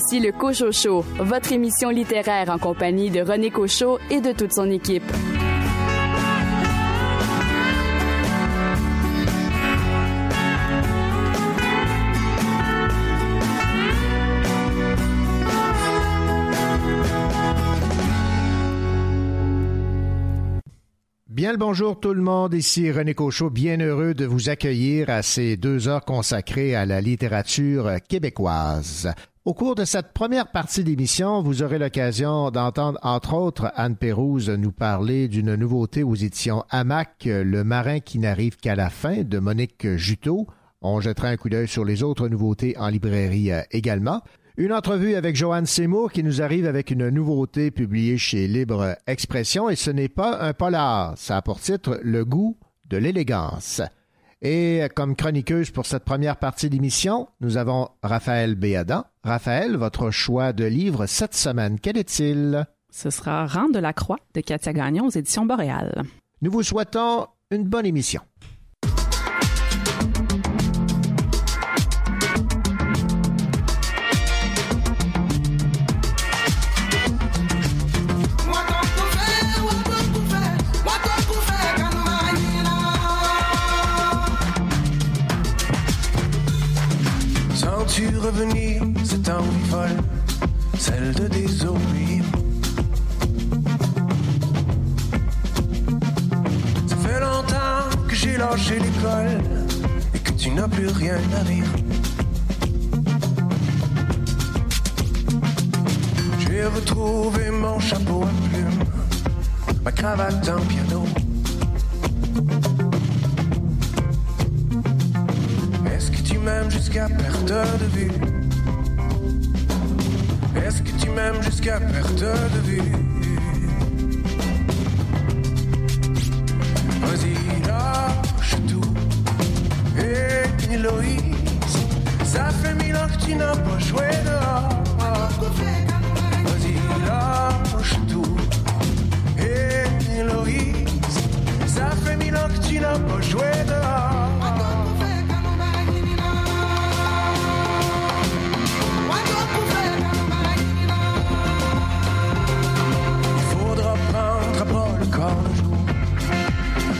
Voici le Cocho Show, votre émission littéraire en compagnie de René Cochot et de toute son équipe. Bien le bonjour tout le monde, ici René Cochot, bien heureux de vous accueillir à ces deux heures consacrées à la littérature québécoise. Au cours de cette première partie d'émission, vous aurez l'occasion d'entendre entre autres Anne Pérouse nous parler d'une nouveauté aux éditions Hamac, Le marin qui n'arrive qu'à la fin de Monique Juteau. On jettera un coup d'œil sur les autres nouveautés en librairie euh, également. Une entrevue avec Joanne Seymour qui nous arrive avec une nouveauté publiée chez Libre Expression et ce n'est pas un polar. Ça a pour titre Le goût de l'élégance. Et comme chroniqueuse pour cette première partie d'émission, nous avons Raphaël Béadan. Raphaël, votre choix de livre cette semaine, quel est-il? Ce sera Rang de la Croix de Katia Gagnon aux éditions Boréal. Nous vous souhaitons une bonne émission. Folle, celle de désobéir. Ça fait longtemps que j'ai lâché l'école et que tu n'as plus rien à rire. J'ai retrouvé mon chapeau à plumes, ma cravate en piano. m'aimes jusqu'à perte de vue? Est-ce que tu m'aimes jusqu'à perte de vue? Vas-y, lâche tout. Et Héloïse, ça fait mille ans que tu n'as pas joué dehors. Vas-y, lâche tout. Et Héloïse, ça fait mille ans que tu n'as pas joué dehors.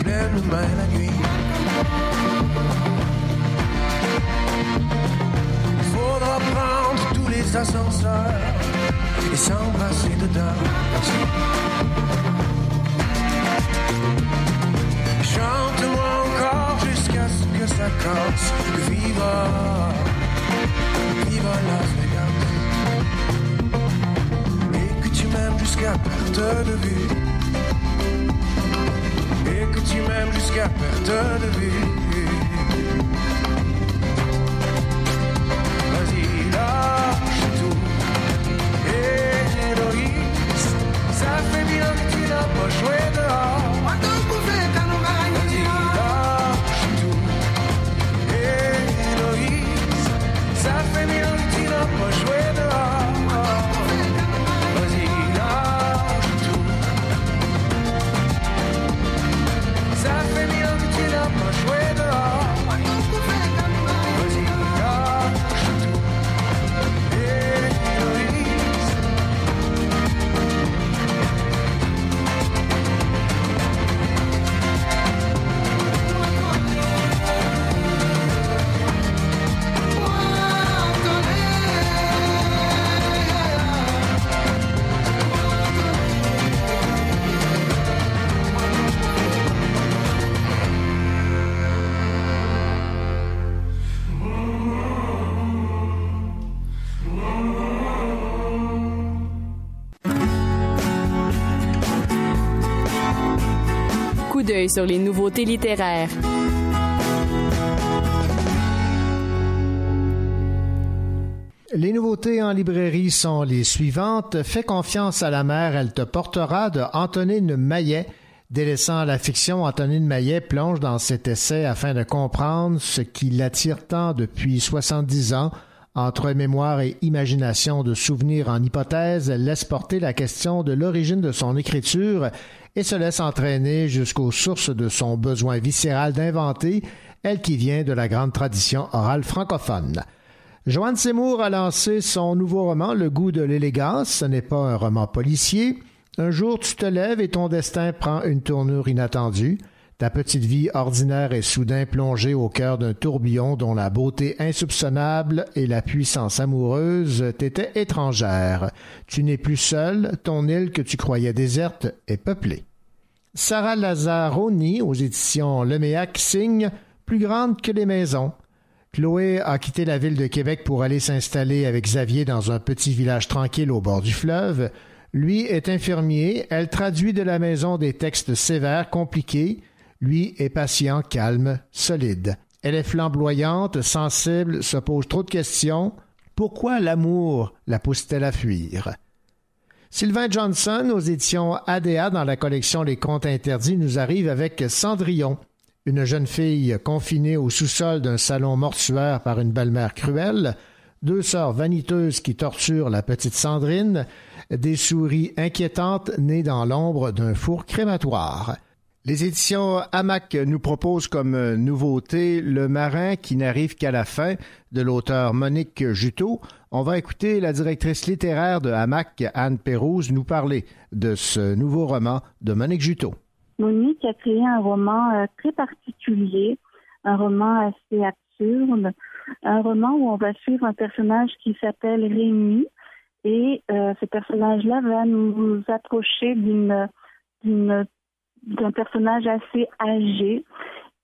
Pleine la nuit. Il faudra prendre tous les ascenseurs et s'embrasser dedans. Chante-moi encore jusqu'à ce que ça casse. Viva, viva Las Vegas. Et que tu m'aimes jusqu'à perte de vue tu m'aimes jusqu'à perte de vue. Vas-y, lâche tout. Et Héloïse, ça fait bien que tu n'as pas joué dehors. Sur les nouveautés littéraires. Les nouveautés en librairie sont les suivantes. Fais confiance à la mer, elle te portera de Antonine Maillet. Délaissant la fiction, Antonine Maillet plonge dans cet essai afin de comprendre ce qui l'attire tant depuis 70 ans. Entre mémoire et imagination de souvenirs en hypothèse, laisse porter la question de l'origine de son écriture et se laisse entraîner jusqu'aux sources de son besoin viscéral d'inventer, elle qui vient de la grande tradition orale francophone. Joanne Seymour a lancé son nouveau roman Le goût de l'élégance. Ce n'est pas un roman policier. Un jour, tu te lèves et ton destin prend une tournure inattendue. Ta petite vie ordinaire est soudain plongée au cœur d'un tourbillon dont la beauté insoupçonnable et la puissance amoureuse t'étaient étrangères. Tu n'es plus seul, ton île que tu croyais déserte est peuplée. Sarah Lazzaroni, aux éditions Leméac, signe Plus grande que les maisons. Chloé a quitté la ville de Québec pour aller s'installer avec Xavier dans un petit village tranquille au bord du fleuve. Lui est infirmier, elle traduit de la maison des textes sévères, compliqués, lui est patient, calme, solide. Elle est flamboyante, sensible, se pose trop de questions. Pourquoi l'amour la pousse-t-elle à fuir? Sylvain Johnson, aux éditions ADA dans la collection Les Contes interdits, nous arrive avec Cendrillon, une jeune fille confinée au sous-sol d'un salon mortuaire par une belle-mère cruelle, deux sœurs vaniteuses qui torturent la petite Sandrine, des souris inquiétantes nées dans l'ombre d'un four crématoire. Les éditions Hamac nous proposent comme nouveauté Le marin qui n'arrive qu'à la fin de l'auteur Monique Juteau. On va écouter la directrice littéraire de Hamac, Anne Pérouse, nous parler de ce nouveau roman de Monique Juteau. Monique a créé un roman euh, très particulier, un roman assez absurde, un roman où on va suivre un personnage qui s'appelle Rémi et euh, ce personnage-là va nous approcher d'une d'un personnage assez âgé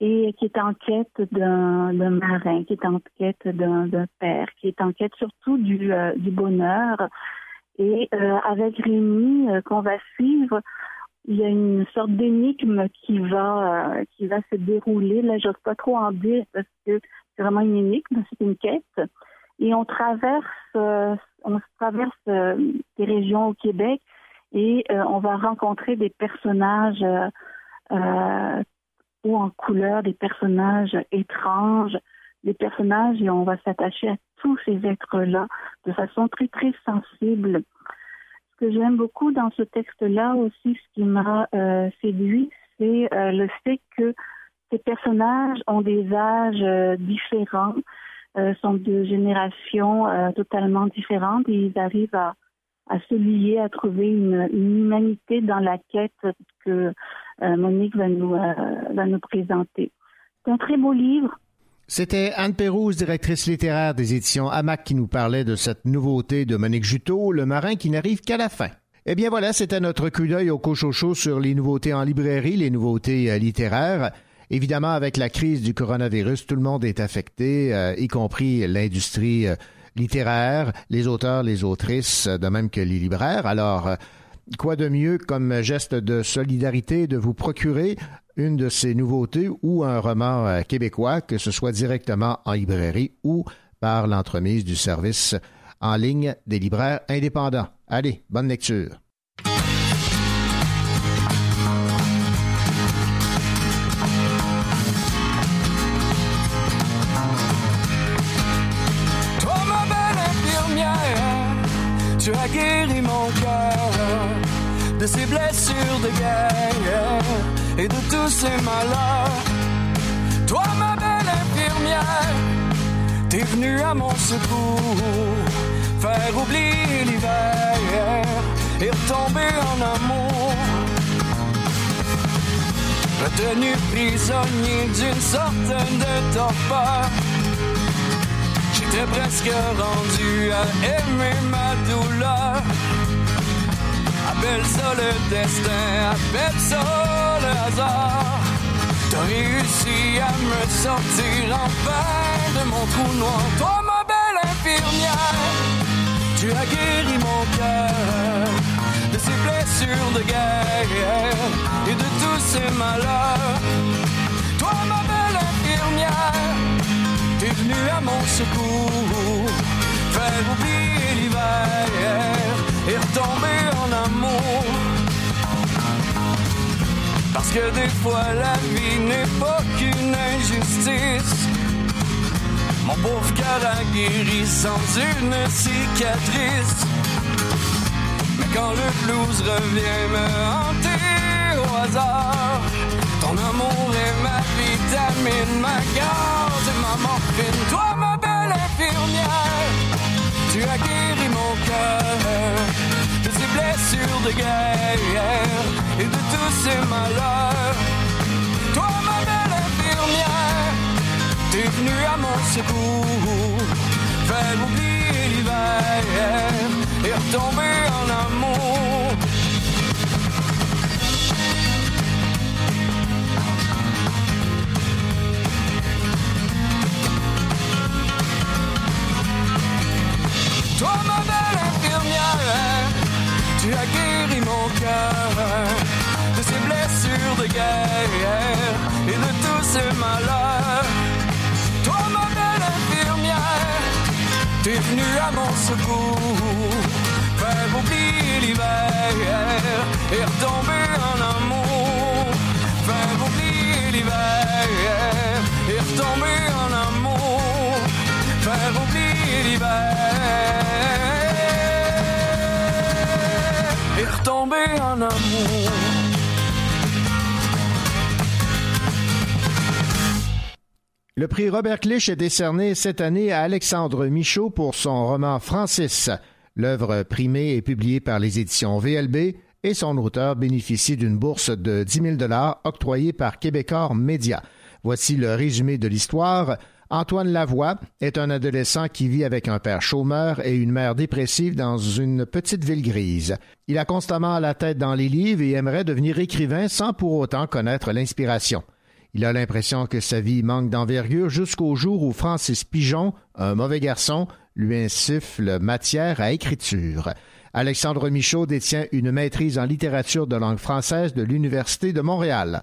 et qui est en quête d'un marin, qui est en quête d'un père, qui est en quête surtout du, euh, bonheur. Et euh, avec Rémi, euh, qu'on va suivre, il y a une sorte d'énigme qui va qui va se dérouler. Là, j'ose pas trop en dire parce que c'est vraiment une énigme, c'est une quête. Et on traverse on traverse des régions au Québec et euh, on va rencontrer des personnages euh, euh, ou en couleur, des personnages étranges, des personnages et on va s'attacher à tous ces êtres-là de façon très très sensible. Ce que j'aime beaucoup dans ce texte-là aussi, ce qui m'a séduit, c'est le fait que ces personnages ont des âges différents, sont de générations totalement différentes et ils arrivent à, à se lier, à trouver une, humanité dans la quête que euh, Monique va nous, euh, va nous présenter. C'est un très beau livre. C'était Anne Pérouse, directrice littéraire des éditions Hamac, qui nous parlait de cette nouveauté de Monique Juteau, Le marin qui n'arrive qu'à la fin. Eh bien voilà, c'était notre coup d'œil au Cochocho sur les nouveautés en librairie, les nouveautés euh, littéraires. Évidemment, avec la crise du coronavirus, tout le monde est affecté, y compris l'industrie littéraires, les auteurs, les autrices, de même que les libraires. Alors, euh, quoi de mieux comme geste de solidarité de vous procurer une de ces nouveautés ou un roman euh, québécois, que ce soit directement en librairie ou par l'entremise du service en ligne des libraires indépendants? Allez, bonne lecture. Tu as guéri mon cœur de ses blessures de guerre et de tous ses malheurs. Toi, ma belle infirmière, t'es venue à mon secours, faire oublier l'hiver et retomber en amour. Retenu prisonnier d'une sorte de torpeur J'étais presque rendu à aimer ma douleur. Appelle ça le destin, appelle ça le hasard. T'as réussi à me sortir enfin de mon trou noir. Toi, ma belle infirmière, tu as guéri mon cœur de ces blessures de guerre et de tous ces malheurs. Toi, ma belle infirmière, Venu à mon secours, faire oublier l'hiver et retomber en amour. Parce que des fois la vie n'est pas qu'une injustice. Mon pauvre cœur a guéri sans une cicatrice. Mais quand le blues revient me hanter au hasard, ton amour est ma vitamine, ma gaz et ma morphine. Toi, ma belle infirmière, tu as guéri mon cœur de ses blessures de guerre et de tous ses malheurs. Toi, ma belle infirmière, t'es venue à mon secours, faire oublier l'hiver et retomber en amour. Toi, ma belle infirmière, tu as guéri mon cœur de ses blessures de guerre et de tous ses malheurs. Toi, ma belle infirmière, t'es venue à mon secours, faire oublier l'hiver et retomber en amour. Faire oublier l'hiver et retomber en amour. Faire oublier Le prix Robert Clich est décerné cette année à Alexandre Michaud pour son roman Francis. L'œuvre primée est publiée par les éditions VLB et son auteur bénéficie d'une bourse de 10 000 octroyée par Québecor Média. Voici le résumé de l'histoire. Antoine Lavoie est un adolescent qui vit avec un père chômeur et une mère dépressive dans une petite ville grise. Il a constamment la tête dans les livres et aimerait devenir écrivain sans pour autant connaître l'inspiration. Il a l'impression que sa vie manque d'envergure jusqu'au jour où Francis Pigeon, un mauvais garçon, lui insuffle matière à écriture. Alexandre Michaud détient une maîtrise en littérature de langue française de l'Université de Montréal.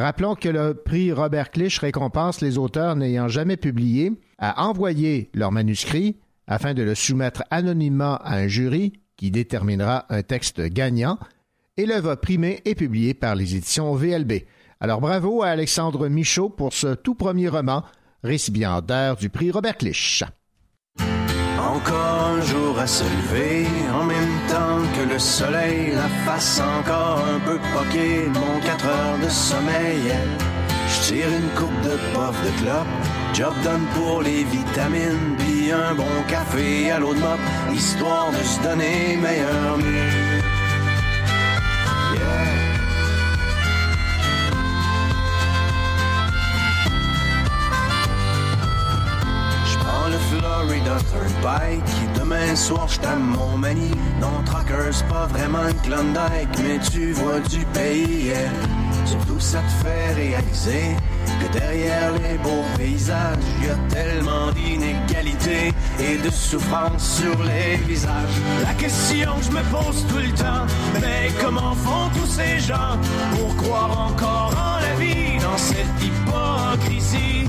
Rappelons que le prix Robert Clich récompense les auteurs n'ayant jamais publié à envoyer leur manuscrit afin de le soumettre anonymement à un jury qui déterminera un texte gagnant et l'œuvre primée est publiée par les éditions VLB. Alors bravo à Alexandre Michaud pour ce tout premier roman, récipiendaire du prix Robert Clich. Encore un jour à se lever, en même temps que le soleil, la face encore un peu poquée, mon 4 heures de sommeil. Je tire une coupe de puff de clope, job done pour les vitamines, puis un bon café à l'eau de mop, histoire de se donner meilleur mieux. Le Florida Turnpike. Demain soir, je mon mani. Non, Tracker, c'est pas vraiment une Klondike, mais tu vois du pays. Surtout, ça te fait réaliser que derrière les beaux paysages, y a tellement d'inégalités et de souffrance sur les visages. La question que je me pose tout le temps, mais comment font tous ces gens pour croire encore en la vie dans cette hypocrisie?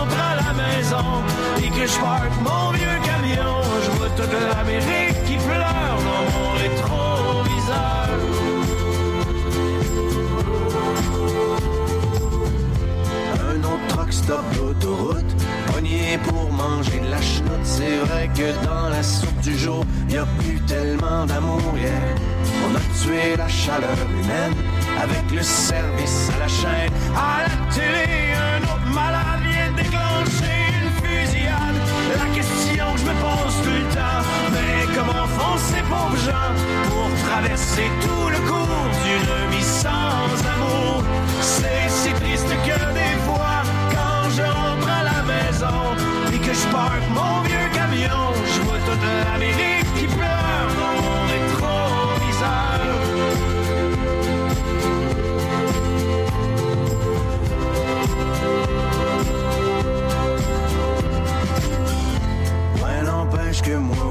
et que je parque mon vieux camion. Je vois toute l'Amérique qui pleure dans mon rétroviseur. Un autre truck stop d'autoroute, pogné pour manger de la chenoute. C'est vrai que dans la soupe du jour, y a plus tellement d'amour On a tué la chaleur humaine avec le service à la chaîne, à la télé mais comment font ces pauvres gens pour traverser tout le cours d'une vie sans amour? C'est si triste que des fois, quand je rentre à la maison, et que je parque mon vieux camion, je vois toute l'Amérique qui pleure dans mon rétroviseur. Que moi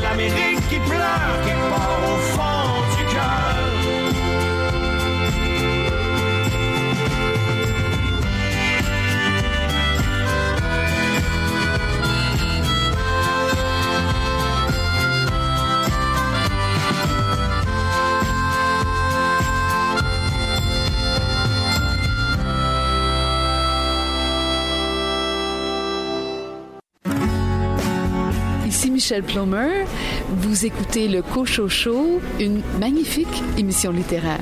l'Amérique qui pleure, qui part Michel Plomer. Vous écoutez le Cocho Show, une magnifique émission littéraire.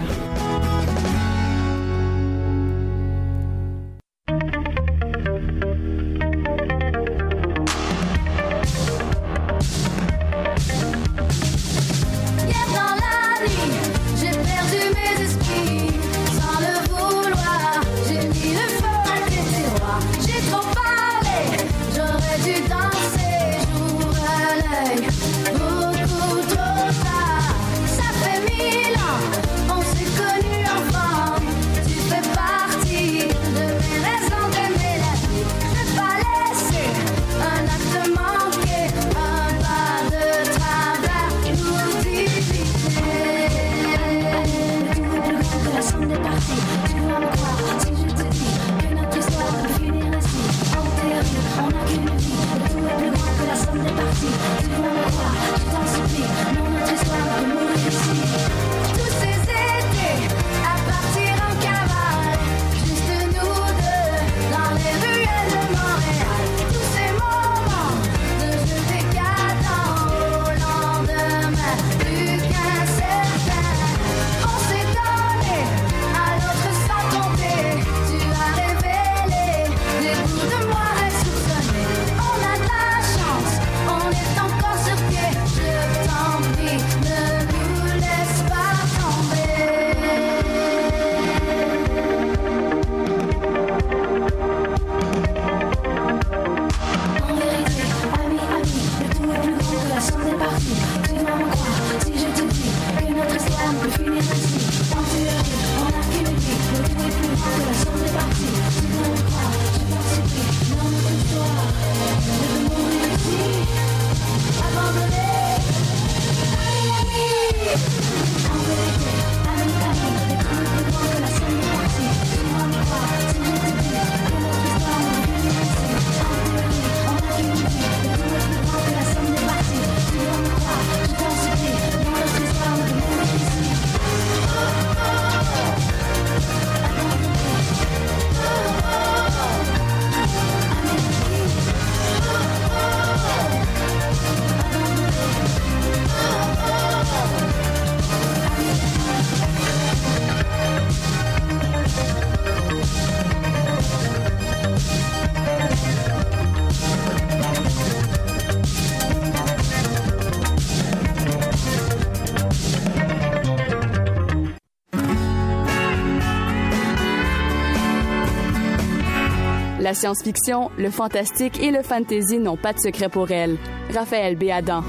Science-fiction, le fantastique et le fantasy n'ont pas de secret pour elle. Raphaël Béadan.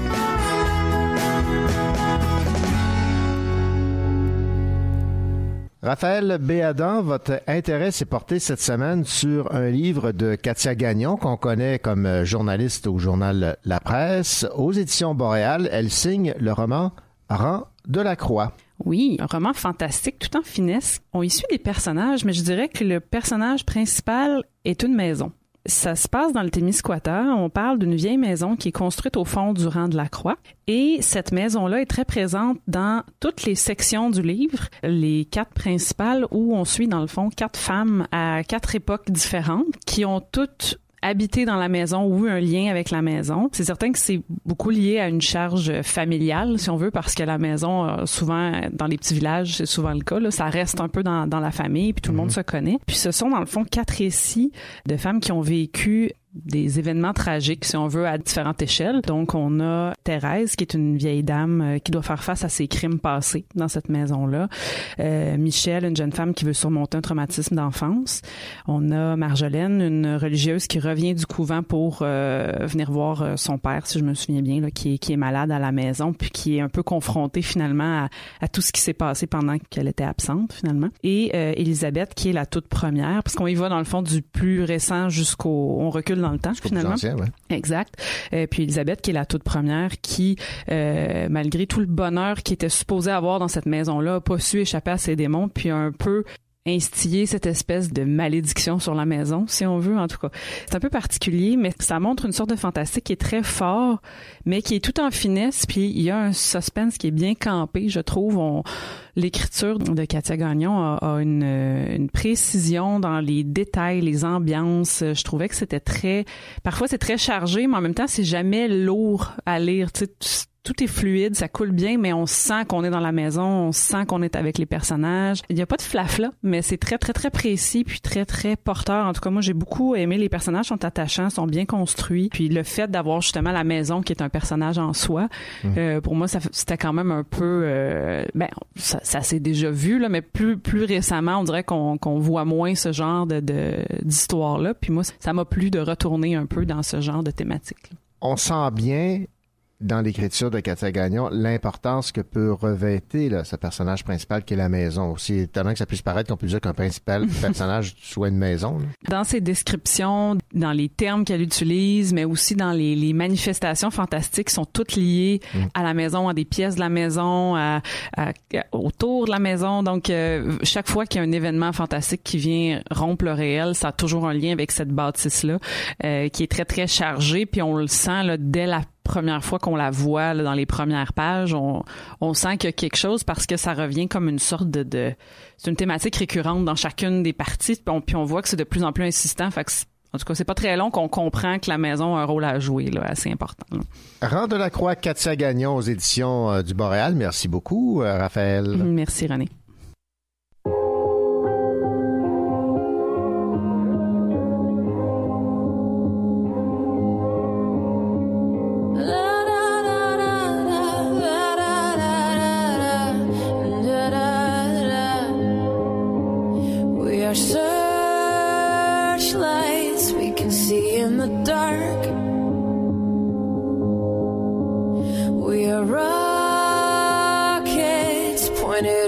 Raphaël Béadan, votre intérêt s'est porté cette semaine sur un livre de Katia Gagnon, qu'on connaît comme journaliste au journal La Presse. Aux éditions Boréal, elle signe le roman Rang de la Croix. Oui, un roman fantastique, tout en finesse. On y suit des personnages, mais je dirais que le personnage principal est une maison. Ça se passe dans le Témiscouata. On parle d'une vieille maison qui est construite au fond du rang de la croix. Et cette maison-là est très présente dans toutes les sections du livre, les quatre principales où on suit dans le fond quatre femmes à quatre époques différentes qui ont toutes habité dans la maison ou un lien avec la maison. C'est certain que c'est beaucoup lié à une charge familiale, si on veut, parce que la maison, euh, souvent, dans les petits villages, c'est souvent le cas, là, ça reste un peu dans, dans la famille, puis tout le monde se connaît. Puis ce sont, dans le fond, quatre récits de femmes qui ont vécu des événements tragiques, si on veut, à différentes échelles. Donc, on a Thérèse, qui est une vieille dame euh, qui doit faire face à ses crimes passés dans cette maison-là. Euh, Michel, une jeune femme qui veut surmonter un traumatisme d'enfance. On a Marjolaine, une religieuse qui revient du couvent pour euh, venir voir son père, si je me souviens bien, là, qui, est, qui est malade à la maison, puis qui est un peu confrontée finalement à, tout ce qui s'est passé pendant qu'elle était absente, finalement. Et Elisabeth, qui est la toute première, parce qu'on y va dans le fond du plus récent jusqu'au... On recule dans le temps, Jusqu'au plus finalement. ancien, ouais. Exact. Euh, puis Elisabeth, qui est la toute première, qui, euh, malgré tout le bonheur qui était supposé avoir dans cette maison-là, a pas su échapper à ses démons, puis un peu instiller cette espèce de malédiction sur la maison, si on veut, en tout cas. C'est un peu particulier, mais ça montre une sorte de fantastique qui est très fort, mais qui est tout en finesse, puis il y a un suspense qui est bien campé, je trouve. L'écriture de Katia Gagnon a, a une, euh, une précision dans les détails, les ambiances. Je trouvais que c'était très... Parfois, c'est très chargé, mais en même temps, c'est jamais lourd à lire. Tu sais, tout est fluide, ça coule bien, mais on sent qu'on est dans la maison, on sent qu'on est avec les personnages. Il n'y a pas de flafla, mais c'est très, très, très précis, puis très, très porteur. En tout cas, moi, j'ai beaucoup aimé. Les personnages sont attachants, sont bien construits. Puis le fait d'avoir justement la maison qui est un personnage en soi, euh, pour moi, ça, c'était quand même un peu... euh, ben, ça, ça s'est déjà vu, là, mais plus, plus récemment, on dirait qu'on, voit moins ce genre de, de, d'histoire-là. Puis moi, ça m'a plu de retourner un peu dans ce genre de thématique. On sent bien dans l'écriture de Katia Gagnon l'importance que peut revêter là, ce personnage principal qui est la maison. Aussi étonnant que ça puisse paraître qu'on peut dire qu'un principal personnage soit une maison. là. dans ses descriptions, dans les termes qu'elle utilise, mais aussi dans les, les manifestations fantastiques qui sont toutes liées à la maison, à des pièces de la maison, à, à- autour de la maison. Donc, euh, chaque fois qu'il y a un événement fantastique qui vient rompre le réel, ça a toujours un lien avec cette bâtisse-là, euh, qui est très, très chargée. Puis on le sent là, dès la première fois qu'on la voit là, dans les premières pages, on, on sent qu'il y a quelque chose parce que ça revient comme une sorte de... de c'est une thématique récurrente dans chacune des parties, puis on, puis on voit que c'est de plus en plus insistant. Fait que c'est- en tout cas, c'est pas très long qu'on comprend que la maison a un rôle à jouer, là, assez important. là. Rang de la Croix, Katia Gagnon aux éditions euh, du Boréal. Merci beaucoup, euh, Raphaël. Merci, René.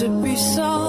to be solved.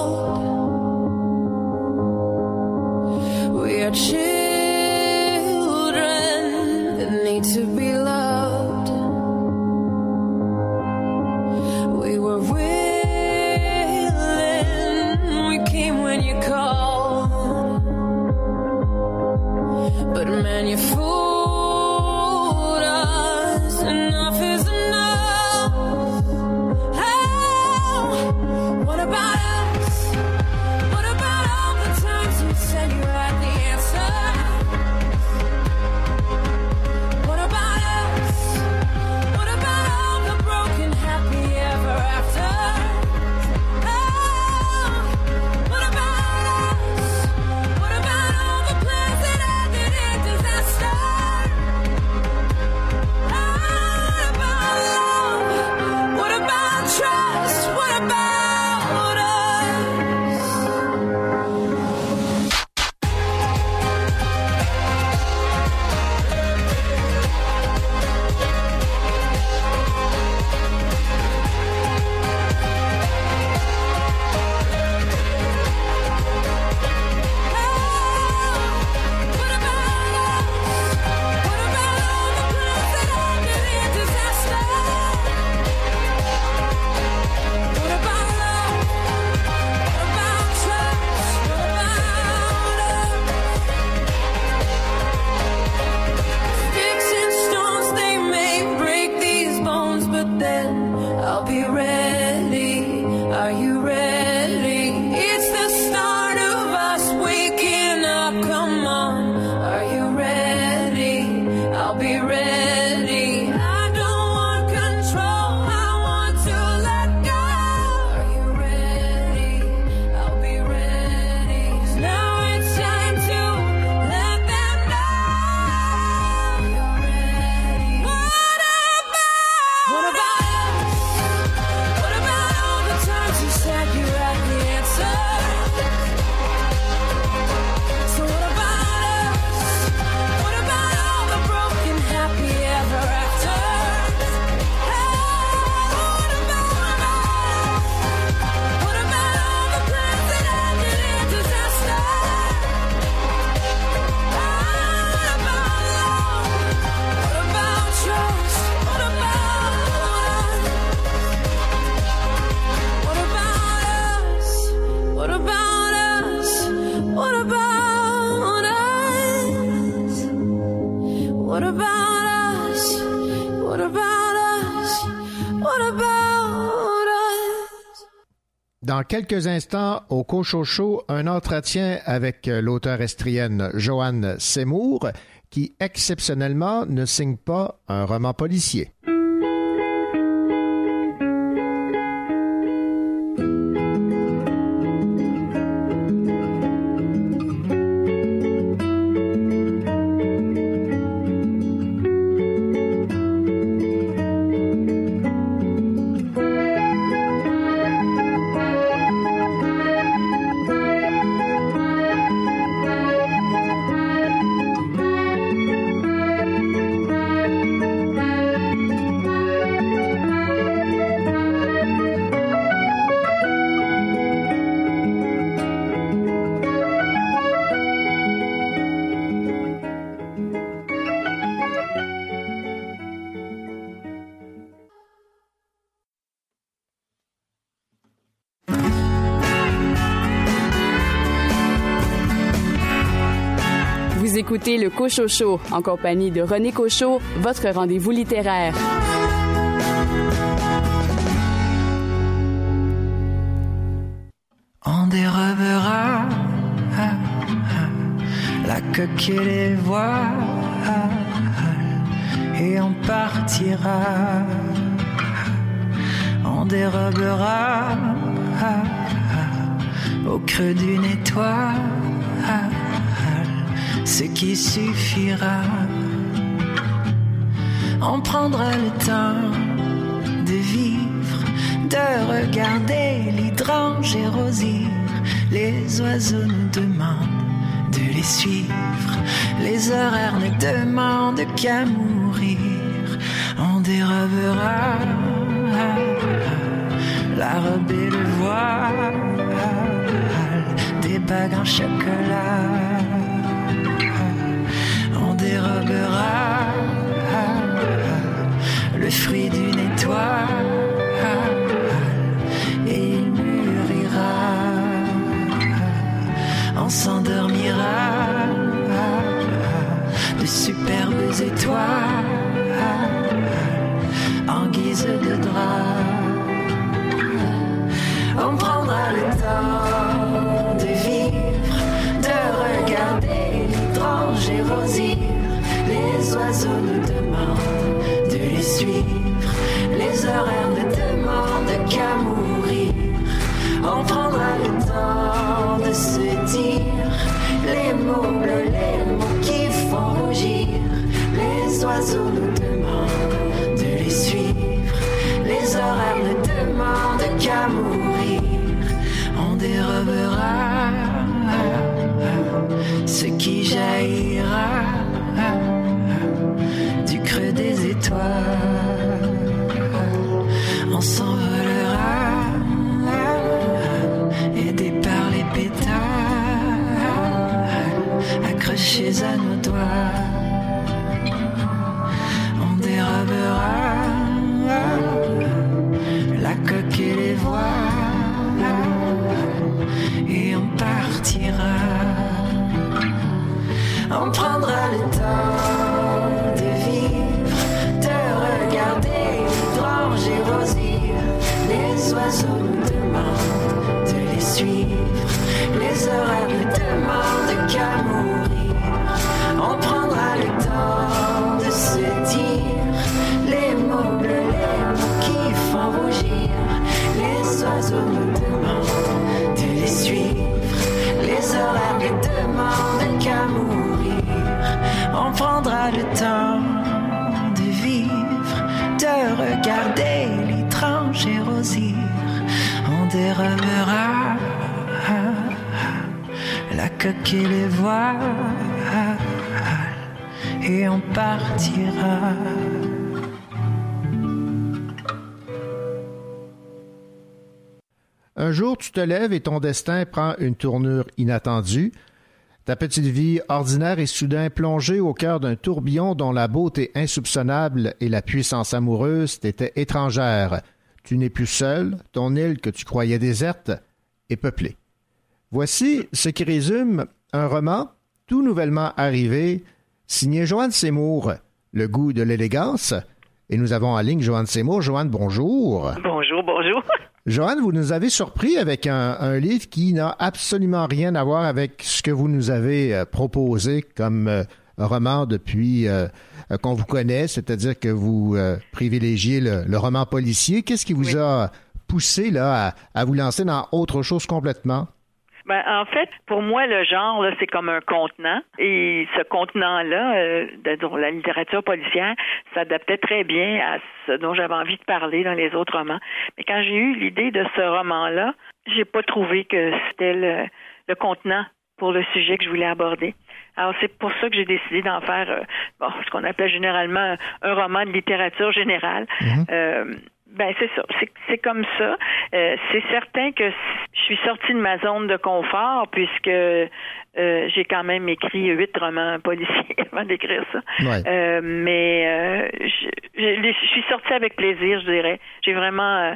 quelques instants, au Cochocho, un entretien avec euh, l'auteur estrienne Joanne Seymour, qui exceptionnellement ne signe pas un roman policier. le Cocho Show en compagnie de René Cocho, votre rendez-vous littéraire. On dérobera ah, ah. la coque et les voiles et on partira. On dérobera ah, au creux d'une étoile ce qui suffira. On prendra le temps de vivre, de regarder l'hydrange et rosir. Les oiseaux nous demandent de les suivre. Les horaires ne demandent qu'à mourir. On dérobera la robe et le voile des bagues en chocolat dérobera le fruit d'une étoile. Et il mûrira, on s'endormira. De superbes étoiles. Les mots qui font rougir. Les oiseaux nous demandent de les suivre, les horaires ne demandent qu'à mourir. On dérobera ce qui jaillira du creux des étoiles. À nos doigts. Et les voiles, et on partira. Un jour, tu te lèves et ton destin prend une tournure inattendue. Ta petite vie ordinaire est soudain plongée au cœur d'un tourbillon dont la beauté insoupçonnable et la puissance amoureuse t'étaient étrangères. Tu n'es plus seul, ton île que tu croyais déserte est peuplée. Voici ce qui résume un roman tout nouvellement arrivé, signé Joanne Seymour, Le goût de l'élégance. Et nous avons en ligne Joanne Seymour. Joanne, bonjour. Bonjour, bonjour. Joanne, vous nous avez surpris avec un, un livre qui n'a absolument rien à voir avec ce que vous nous avez euh, proposé comme euh, roman depuis euh, qu'on vous connaît, c'est-à-dire que vous euh, privilégiez le, le roman policier. Qu'est-ce qui vous a poussé là, à, à vous lancer dans autre chose complètement? Ben, en fait, pour moi, le genre, là, c'est comme un contenant. Et ce contenant-là, euh, de- la littérature policière, s'adaptait très bien à ce dont j'avais envie de parler dans les autres romans. Mais quand j'ai eu l'idée de ce roman-là, j'ai pas trouvé que c'était le, le contenant pour le sujet que je voulais aborder. Alors, c'est pour ça que j'ai décidé d'en faire euh, bon, ce qu'on appelle généralement un roman de littérature générale. Euh, ben c'est ça, c'est, comme ça. Euh, c'est certain que je suis sortie de ma zone de confort puisque euh, j'ai quand même écrit huit romans policiers avant d'écrire ça. Ouais. Euh, mais euh, je, je- je suis sortie avec plaisir, je dirais. J'ai vraiment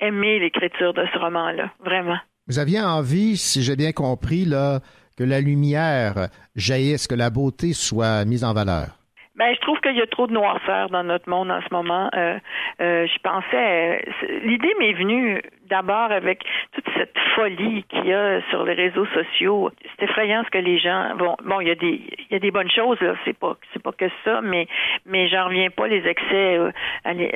aimé l'écriture de ce roman-là, vraiment. Vous aviez envie, si j'ai bien compris, là, que la lumière jaillisse, que la beauté soit mise en valeur. Ben, je trouve qu'il y a trop de noirceur dans notre monde en ce moment. Euh, euh, je pensais, euh, l'idée m'est venue d'abord avec toute cette folie qu'il y a sur les réseaux sociaux. C'est effrayant ce que les gens vont. Bon, il y a des, il y a des bonnes choses là. C'est pas, c'est pas que ça, mais, mais j'en reviens pas les excès euh,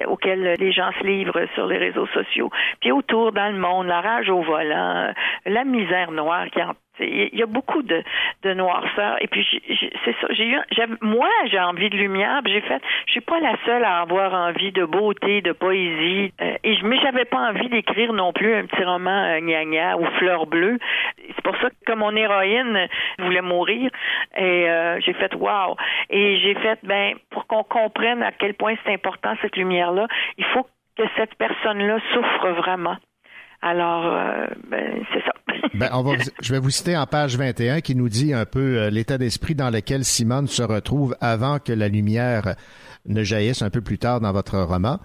auxquels les gens se livrent sur les réseaux sociaux. Puis autour dans le monde, la rage au volant, la misère noire qui en il y a beaucoup de, de noirceur. Et puis, c'est ça. J'ai eu, moi, j'ai envie de lumière. J'ai fait, je suis pas la seule à avoir envie de beauté, de poésie. Euh, et je, mais j'avais pas envie d'écrire non plus un petit roman euh, gna-gna ou fleur bleue. C'est pour ça que mon héroïne voulait mourir. Et euh, j'ai fait, wow. Et j'ai fait, ben, pour qu'on comprenne à quel point c'est important cette lumière-là, il faut que cette personne-là souffre vraiment. Alors, euh, ben, c'est ça. Ben, on va, je vais vous citer en page 21 qui nous dit un peu euh, l'état d'esprit dans lequel Simone se retrouve avant que la lumière ne jaillisse un peu plus tard dans votre roman.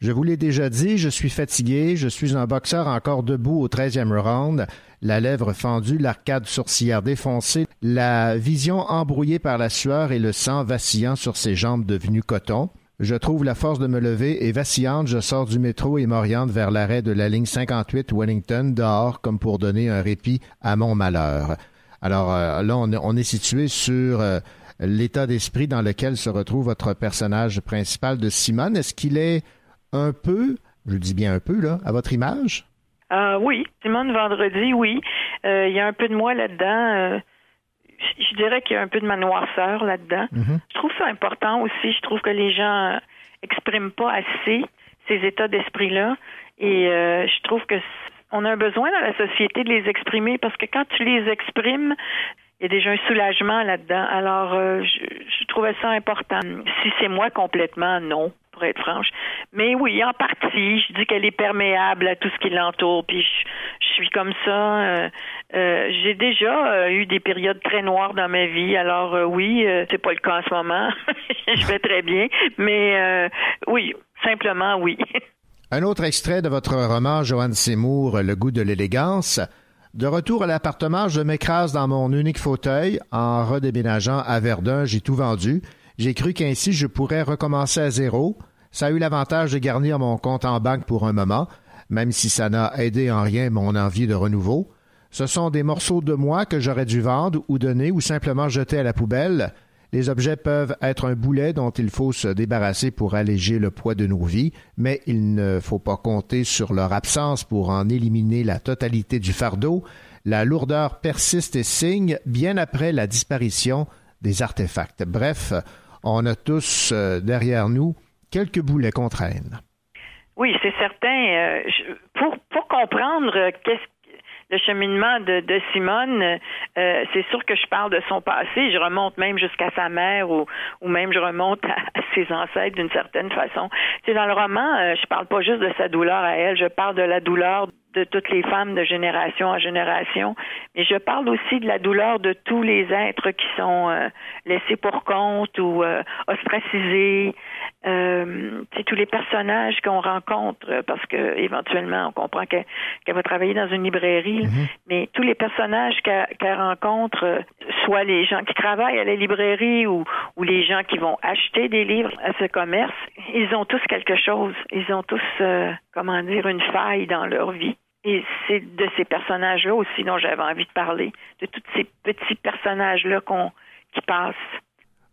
Je vous l'ai déjà dit, je suis fatigué, je suis un boxeur encore debout au 13e round, la lèvre fendue, l'arcade sourcilière défoncée, la vision embrouillée par la sueur et le sang vacillant sur ses jambes devenues coton. Je trouve la force de me lever et vacillante, je sors du métro et m'oriente vers l'arrêt de la ligne 58 Wellington, dehors, comme pour donner un répit à mon malheur. Alors euh, là, on, est- situé sur euh, l'état d'esprit dans lequel se retrouve votre personnage principal de Simone. Est-ce qu'il est un peu, je dis bien un peu, là, à votre image? Euh, oui, Simone Vendredi, oui. Euh, Il y a un peu de moi là-dedans. Je je dirais qu'il y a un peu de ma noirceur là-dedans. Je trouve ça important aussi. Je trouve que les gens euh, expriment pas assez ces états d'esprit-là. Et euh, je trouve que on a un besoin dans la société de les exprimer parce que quand tu les exprimes, il y a déjà un soulagement là-dedans. Alors, euh, je, je trouvais ça important. Si c'est moi complètement, non, pour être franche. Mais oui, en partie, je dis qu'elle est perméable à tout ce qui l'entoure. Puis je, je suis comme ça. Euh, euh, J'ai déjà euh, eu des périodes très noires dans ma vie. Alors euh, oui, c'est pas le cas en ce moment. je vais très bien. Mais oui, simplement oui. Un autre extrait de votre roman, Joanne Seymour, Le goût de l'élégance. De retour à l'appartement, je m'écrase dans mon unique fauteuil. En redéménageant à Verdun, j'ai tout vendu. J'ai cru qu'ainsi je pourrais recommencer à zéro. Ça a eu l'avantage de garnir mon compte en banque pour un moment, même si ça n'a aidé en rien mon envie de renouveau. Ce sont des morceaux de moi que j'aurais dû vendre ou donner ou simplement jeter à la poubelle. Les objets peuvent être un boulet dont il faut se débarrasser pour alléger le poids de nos vies, mais il ne faut pas compter sur leur absence pour en éliminer la totalité du fardeau. La lourdeur persiste et signe bien après la disparition des artefacts. Bref, on a tous euh, derrière nous quelques boulets qu'on traîne. Oui, c'est certain. Euh, pour, comprendre euh, qu'est-ce le cheminement de, de Simone, euh, c'est sûr que je parle de son passé. Je remonte même jusqu'à sa mère ou, ou même je remonte à, ses ancêtres d'une certaine façon. Tu dans le roman, euh, je parle pas juste de sa douleur à elle, je parle de la douleur de toutes les femmes de génération en génération, mais je parle aussi de la douleur de tous les êtres qui sont euh, laissés pour compte ou euh, ostracisés, euh, c'est tous les personnages qu'on rencontre euh, parce que éventuellement on comprend que- qu'elle va travailler dans une librairie, mais tous les personnages qu'elle qu'elle rencontre, euh, soit les gens qui travaillent à la librairie ou, ou les gens qui vont acheter des livres à ce commerce, ils ont tous quelque chose, ils ont tous, euh, comment dire, une faille dans leur vie. Et c'est de ces personnages-là aussi dont j'avais envie de parler, de tous ces petits personnages-là qu'on qui passent.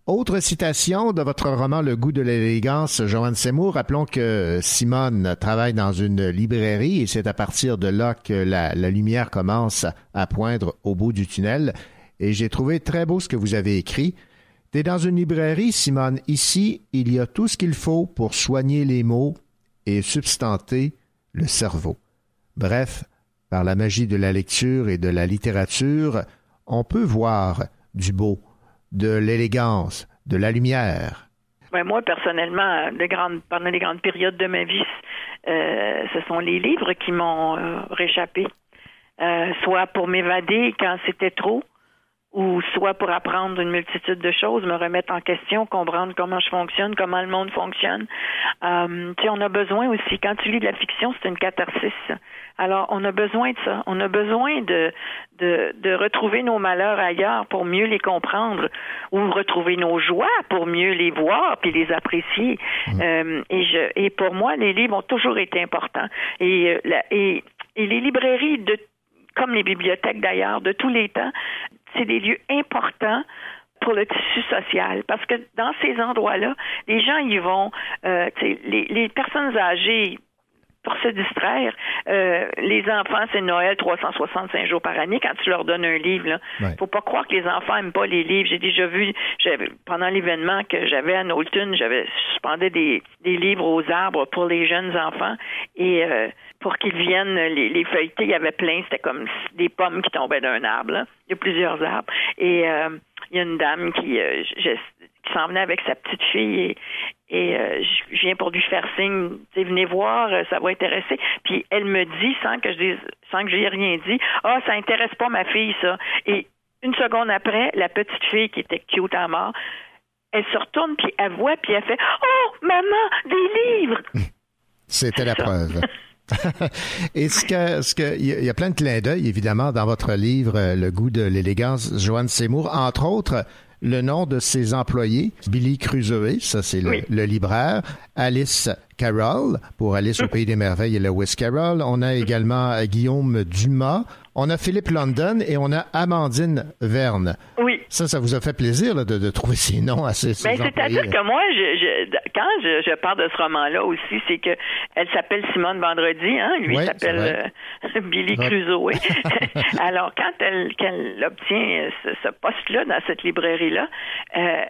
Autre citation de votre roman Le goût de l'élégance, Joanne Seymour. Rappelons que Simone travaille dans une librairie et c'est à partir de là que la, lumière commence à poindre au bout du tunnel. Et j'ai trouvé très beau ce que vous avez écrit. T'es dans une librairie, Simone. Ici, il y a tout ce qu'il faut pour soigner les mots et substanter le cerveau. Bref, par la magie de la lecture et de la littérature, on peut voir du beau, de l'élégance, de la lumière. Moi, personnellement, pendant les grandes périodes de ma vie, euh, ce sont les livres qui m'ont euh, réchappé. Euh, soit pour m'évader quand c'était trop, ou soit pour apprendre une multitude de choses, me remettre en question, comprendre comment je fonctionne, comment le monde fonctionne. Euh, tu sais, on a besoin aussi, quand tu lis de la fiction, c'est une catharsis. Alors, on a besoin de ça. On a besoin de, de, de retrouver nos malheurs ailleurs pour mieux les comprendre ou retrouver nos joies pour mieux les voir puis les apprécier. Euh, et, je, et pour moi, les livres ont toujours été importants. Et, euh, la- et, et les librairies, de, comme les bibliothèques d'ailleurs, de tous les temps, c'est des lieux importants pour le tissu social. Parce que dans ces endroits-là, les gens y vont, euh, les, les personnes âgées, pour se distraire, euh, les enfants, c'est Noël 365 jours par année quand tu leur donnes un livre. Là. Ouais. Faut pas croire que les enfants aiment pas les livres. J'ai déjà vu, pendant l'événement que j'avais à Knowlton, j'avais suspendais des, des livres aux arbres pour les jeunes enfants et euh, pour qu'ils viennent les, les feuilleter, il y avait plein, c'était comme des pommes qui tombaient d'un arbre. là. Il y a plusieurs arbres. Et euh, il y a une dame qui, euh, je- qui s'en venait avec sa petite fille et, et euh, je viens pour lui faire signe, tu sais, venez voir, ça va intéresser. Puis elle me dit, sans que je dise, sans que j'ai rien dit, ah, ça intéresse pas ma fille, ça. Et une seconde après, la petite fille qui était cute à mort, elle se retourne, puis elle voit, puis elle fait, oh, maman, des livres! C'était la ça. preuve. Et ce que, ce que, il y a- plein de clins d'œil, évidemment, dans votre livre, euh, Le goût de l'élégance, Joanne Seymour, entre autres, le nom de ses employés, Billy Crusoe, ça c'est le, Oui. le libraire, Alice Carroll, pour Alice au Pays des Merveilles et Lewis Carroll. On a également euh, Guillaume Dumas, on a Philippe London et on a Amandine Verne. Oui. Ça, ça vous a fait plaisir là, de, de trouver ces noms à ces, ces Ben, c'est-à-dire que moi, je, je- quand je, je parle de ce roman-là aussi, c'est que elle s'appelle Simone Vendredi, hein, lui Oui, s'appelle euh, Billy Ouais. Crusoe. Alors, quand elle, qu'elle obtient euh, ce, ce poste-là dans cette librairie-là, euh,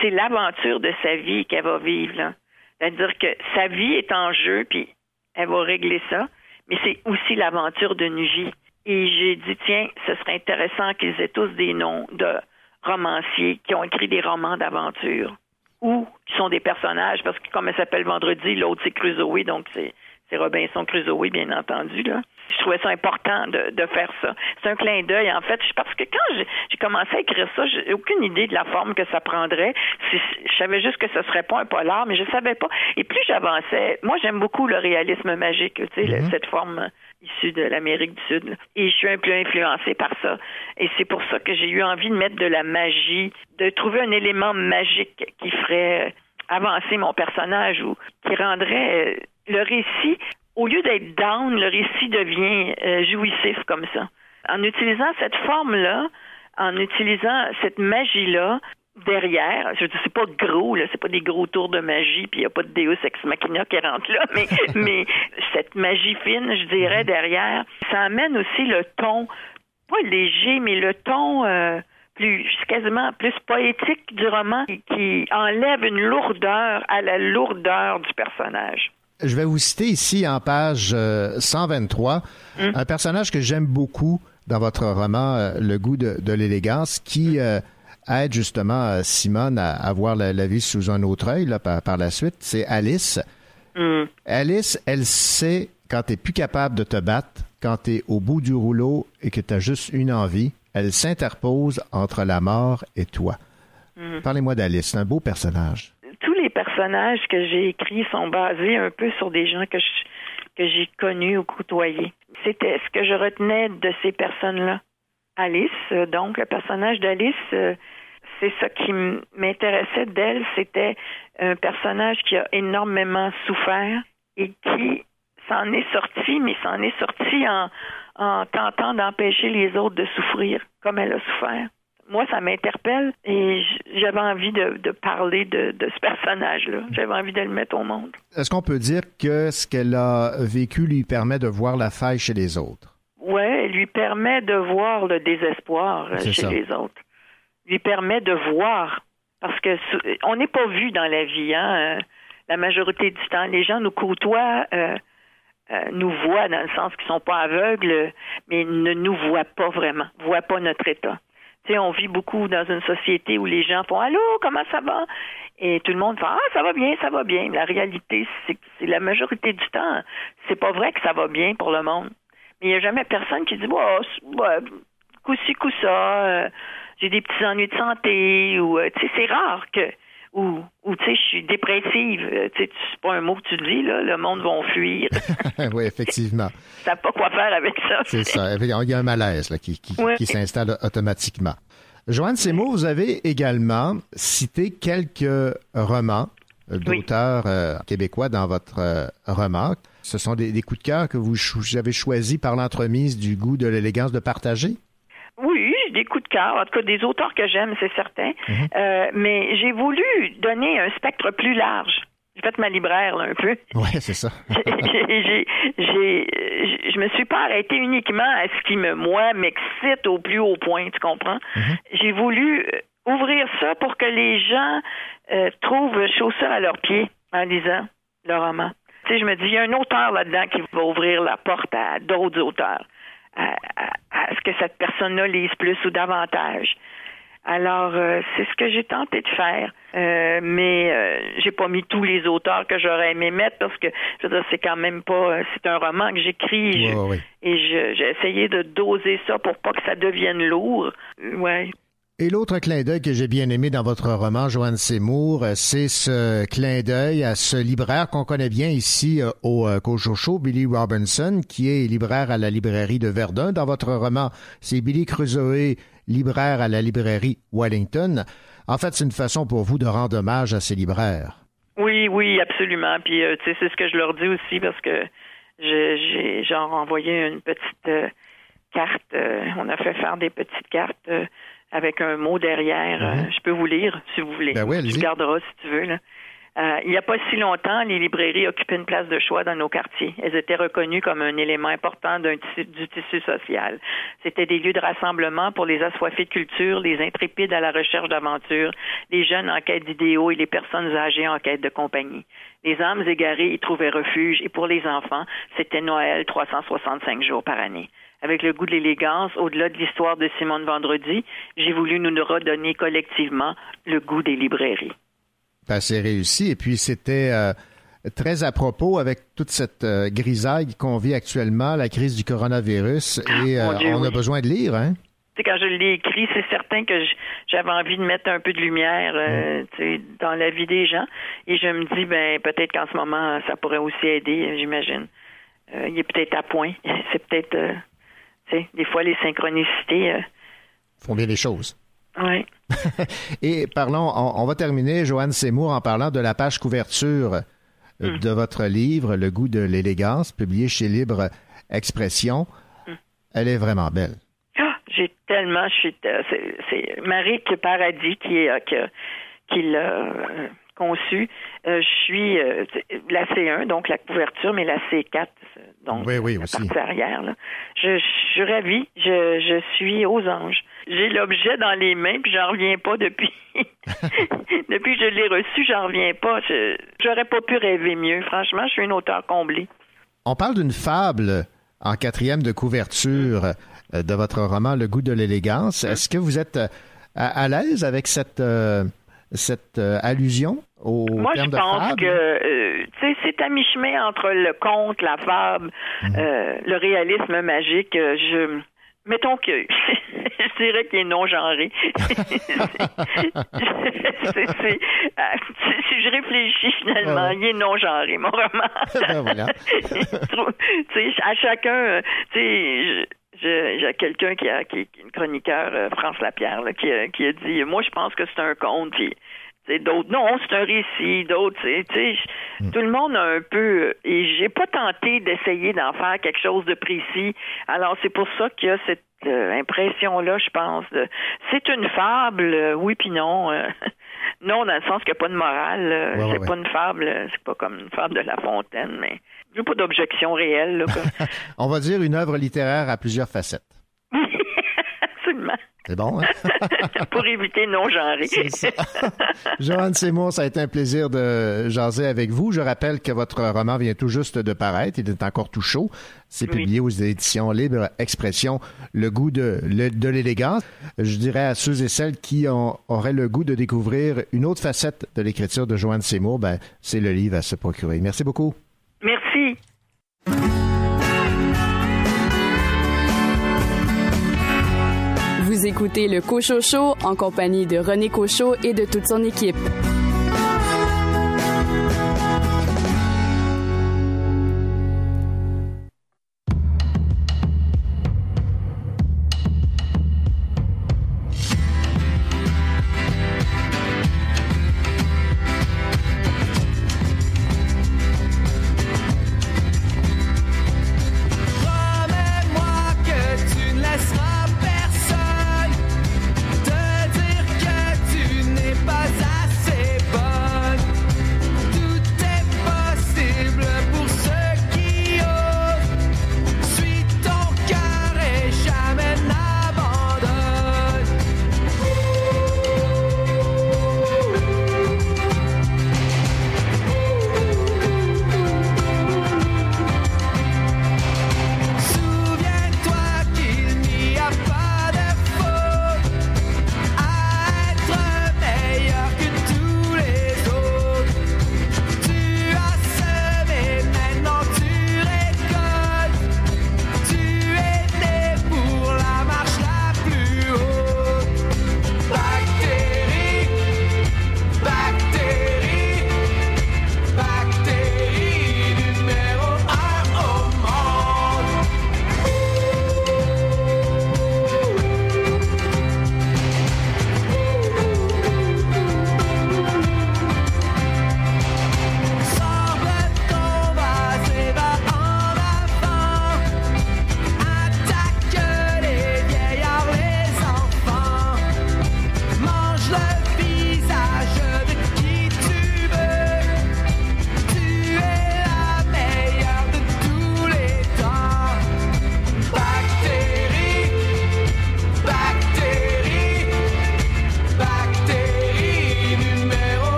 c'est l'aventure de sa vie qu'elle va vivre. C'est-à-dire que sa vie est en jeu, puis elle va régler ça, mais c'est aussi l'aventure d'une vie. Et j'ai dit, tiens, ce serait intéressant qu'ils aient tous des noms de romanciers qui ont écrit des romans d'aventure ou qui sont des personnages, parce que comme elle s'appelle Vendredi, l'autre c'est Crusoe, donc c'est c'est Robinson Crusoe, bien entendu. Là. Je trouvais ça important de, de faire ça. C'est un clin d'œil, en fait, parce que quand j'ai commencé à écrire ça, j'ai aucune idée de la forme que ça prendrait. Je savais juste que ce serait pas un polar, mais je savais pas. Et plus j'avançais, moi j'aime beaucoup le réalisme magique, tu sais, le- cette forme issue de l'Amérique du Sud. Et je suis un peu influencée par ça. Et c'est pour ça que j'ai eu envie de mettre de la magie, de trouver un élément magique qui ferait avancer mon personnage ou qui rendrait euh, le récit, au lieu d'être down, le récit devient euh, jouissif comme ça. En utilisant cette forme-là, en utilisant cette magie-là, derrière, je dis c'est pas gros, là, c'est pas des gros tours de magie, puis il n'y a pas de Deus ex machina qui rentre là, mais, mais cette magie fine, je dirais, derrière, ça amène aussi le ton, pas léger, mais le ton euh, plus quasiment plus poétique du roman qui, qui enlève une lourdeur à la lourdeur du personnage. Je vais vous citer ici en page euh, 123 un personnage que j'aime beaucoup dans votre roman euh, Le goût de, de l'élégance qui euh, aide justement euh, Simone à, à voir la, la vie sous un autre œil là, par, par la suite. C'est Alice. Alice, elle sait quand tu plus capable de te battre, quand tu es au bout du rouleau et que tu as juste une envie, elle s'interpose entre la mort et toi. Mhm. Parlez-moi d'Alice, c'est un beau personnage. tous les personnages que j'ai écrits sont basés un peu sur des gens que je- que j'ai connus ou côtoyés. C'était ce que je retenais de ces personnes-là. Alice, euh, donc le personnage d'Alice, euh, c'est ça qui m'intéressait d'elle, c'était un personnage qui a énormément souffert et qui s'en est sorti, mais s'en est sorti en, en tentant d'empêcher les autres de souffrir comme elle a souffert moi, ça m'interpelle et j'avais envie de, de parler de, de ce personnage-là. J'avais envie de le mettre au monde. Est-ce qu'on peut dire que ce qu'elle a vécu lui permet de voir la faille chez les autres? Ouais, elle lui permet de voir le désespoir chez ça. les autres. Lui permet de voir. Parce que on n'est pas vu dans la vie, hein. euh, La majorité du temps, les gens nous côtoient, euh, euh, nous voient dans le sens qu'ils sont pas aveugles, mais ne nous voient pas vraiment, voient pas notre état. Tu sais, on vit beaucoup dans une société où les gens font Allô, comment ça va? Et tout le monde fait Ah, ça va bien, ça va bien. La réalité, c'est que la majorité du temps, c'est pas vrai que ça va bien pour le monde. Mais il n'y a jamais personne qui dit ouais, coup-ci, coup-ça, j'ai des petits ennuis de santé, ou euh, tu sais, c'est rare que ou, ou tu sais, je suis dépressive. Euh, tu sais, c'est pas un mot que tu dis, là, le monde va fuir. oui, effectivement. Savent pas quoi faire avec ça. C'est ça. Il y a un malaise là, qui, qui- s'installe automatiquement. Joanne Seymour, vous avez également cité quelques romans euh, d'auteurs euh, québécois dans votre euh, roman. Ce sont des, des coups de cœur que vous, vous avez choisis par l'entremise du goût de l'élégance de partager? Oui, des coups de cœur, en tout cas des auteurs que j'aime, c'est certain. Mhm. Euh, mais j'ai voulu donner un spectre plus large. J'ai fait ma libraire là, un peu. Oui, c'est ça. je me suis pas arrêtée uniquement à ce qui me, moi, m'excite au plus haut point, tu comprends? J'ai voulu euh, ouvrir ça pour que les gens euh, trouvent chaussures à leurs pieds en lisant le roman. Tu sais, je me dis, il y a un auteur là-dedans qui va ouvrir la porte à d'autres auteurs, à, à- à ce que cette personne-là lise plus ou davantage. Alors, euh, c'est ce que j'ai tenté de faire, Euh, mais euh, j'ai pas mis tous les auteurs que j'aurais aimé mettre parce que, je veux dire, c'est quand même pas, euh, c'est un roman que j'écris et j'ai essayé de doser ça pour pas que ça devienne lourd. Euh, Ouais. Et l'autre clin d'œil que j'ai bien aimé dans votre roman, Joanne Seymour, euh, c'est ce clin d'œil à ce libraire qu'on connaît bien ici euh, au euh, Cochocho, Billy Robinson, qui est libraire à la librairie de Verdun. Dans votre roman, c'est Billy Crusoe, libraire à la librairie Wellington. En fait, c'est une façon pour vous de rendre hommage à ces libraires. Oui, oui, absolument. Puis, euh, tu sais, c'est ce que je leur dis aussi parce que j'ai genre envoyé une petite euh, carte. euh, on a fait faire des petites cartes euh, avec un mot derrière. Euh, je peux vous lire si vous voulez. Ben oui, tu garderas si tu veux. Là. Euh, il n'y a pas si longtemps, les librairies occupaient une place de choix dans nos quartiers. Elles étaient reconnues comme un élément important tissu- du tissu social. C'était des lieux de rassemblement pour les assoiffés de culture, les intrépides à la recherche d'aventure, les jeunes en quête d'idéaux et les personnes âgées en quête de compagnie. Les âmes égarées y trouvaient refuge et pour les enfants, c'était Noël 365 jours par année. Avec le goût de l'élégance, au-delà de l'histoire de Simone Vendredi, j'ai voulu nous redonner collectivement le goût des librairies. Ben, c'est réussi. Et puis, c'était euh, très à propos avec toute cette euh, grisaille qu'on vit actuellement, la crise du coronavirus. Et Mon euh, Dieu, on a oui. besoin de lire, hein? Tu sais, quand je l'ai écrit, c'est certain que j'avais envie de mettre un peu de lumière tu sais, dans la vie des gens. Et je me dis, ben peut-être qu'en ce moment, ça pourrait aussi aider, j'imagine. Il est peut-être à point. C'est peut-être, des fois, les synchronicités. euh, font bien les choses. ouais. Et parlons, on, on va terminer, Joanne Seymour, en parlant de la page couverture euh, Mm. de votre livre, Le goût de l'élégance, publié chez Libre Expression. Mm. Elle est vraiment belle. Ah, j'ai tellement, euh, c'est, Marie Paradis qui qui, qui l'a euh, conçu. Euh, je suis euh, la C1, donc la couverture, mais la C4, euh, donc Oui, oui, la aussi. partie arrière. là. Je, je suis ravie. Je, je suis aux anges. J'ai l'objet dans les mains, puis j'en reviens pas depuis. depuis que je l'ai reçu, j'en reviens pas. J'aurais pas pu rêver mieux. Franchement, je suis une auteure comblée. On parle d'une fable en quatrième de couverture euh, de votre roman Le goût de l'élégance. Est-ce que vous êtes euh, à, à l'aise avec cette, euh, cette euh, allusion? Au Moi, je pense fable? que euh, tu sais, c'est à mi-chemin entre le conte, la fable, Mhm. euh, le réalisme magique. Euh, Je mettons que je dirais qu'il est non genré. Euh, si- je réfléchis finalement, il est non genré, mon roman. Ben voilà. À chacun, euh, tu sais, j'ai quelqu'un qui a qui, une chroniqueur, euh, France Lapierre, là, qui, a, qui a dit moi je pense que c'est un conte, puis d'autres non, c'est un récit, d'autres, tu sais, je- tout le monde a un peu et j'ai pas tenté d'essayer d'en faire quelque chose de précis. Alors c'est pour ça qu'il y a cette euh, impression-là, je pense. de- c'est une fable, euh, oui puis non. euh, non, dans le sens qu'il n'y a pas de morale. euh, Ouais, c'est ouais. pas une fable, euh, c'est pas comme une fable de La Fontaine, mais j'ai pas d'objection réelle. Là, On va dire une œuvre littéraire à plusieurs facettes. Absolument. C'est bon, hein? pour éviter non-genré. Joanne Seymour, ça a été un plaisir de jaser avec vous. Je rappelle que votre roman vient tout juste de paraître. Il est encore tout chaud. C'est Oui. publié aux éditions Libre Expression, Le goût de, l'élégance. Je dirais à ceux et celles qui ont- auraient le goût de découvrir une autre facette de l'écriture de Joanne Seymour, ben, c'est le livre à se procurer. Merci beaucoup. Merci. Écoutez le Cochocho en compagnie de René Cochot et de toute son équipe.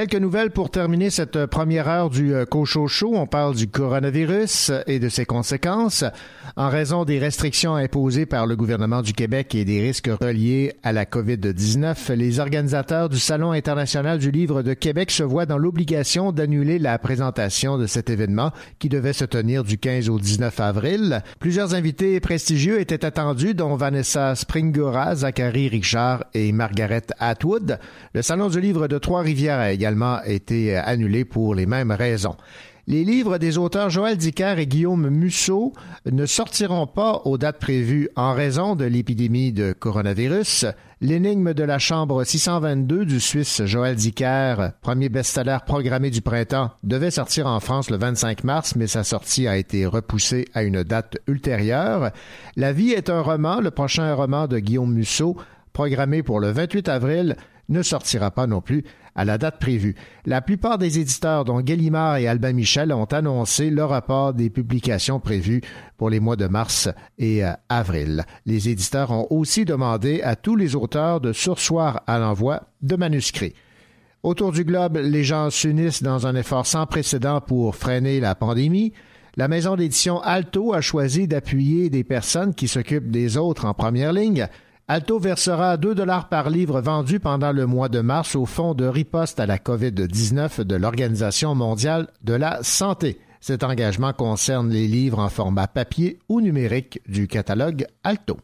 Quelques nouvelles pour terminer cette première heure du euh, Cocho. On parle du coronavirus et de ses conséquences. En raison des restrictions imposées par le gouvernement du Québec et des risques reliés à la COVID-19, les organisateurs du Salon international du livre de Québec se voient dans l'obligation d'annuler la présentation de cet événement qui devait se tenir du 15 au 19 avril. Plusieurs invités prestigieux étaient attendus, dont Vanessa Springora, Zachary Richard et Margaret Atwood. Le Salon du livre de Trois-Rivières a également été annulé pour les mêmes raisons. Les livres des auteurs Joël Dicker et Guillaume Musso ne sortiront pas aux dates prévues en raison de l'épidémie de coronavirus. L'énigme de la chambre 622 du Suisse Joël Dicker, premier best-seller programmé du printemps, devait sortir en France le 25 mars, mais sa sortie a été repoussée à une date ultérieure. La vie est un roman, le prochain roman de Guillaume Musso, programmé pour le 28 avril, ne sortira pas non plus à la date prévue. La plupart des éditeurs, dont Gallimard et Albin Michel, ont annoncé le report des publications prévues pour les mois de mars et euh, avril. Les éditeurs ont aussi demandé à tous les auteurs de sursoir à l'envoi de manuscrits. Autour du globe, les gens s'unissent dans un effort sans précédent pour freiner la pandémie. La maison d'édition Alto a choisi d'appuyer des personnes qui s'occupent des autres en première ligne. Alto versera 2 dollars par livre vendu pendant le mois de mars au fonds de riposte à la COVID-19 de l'Organisation mondiale de la santé. Cet engagement concerne les livres en format papier ou numérique du catalogue Alto.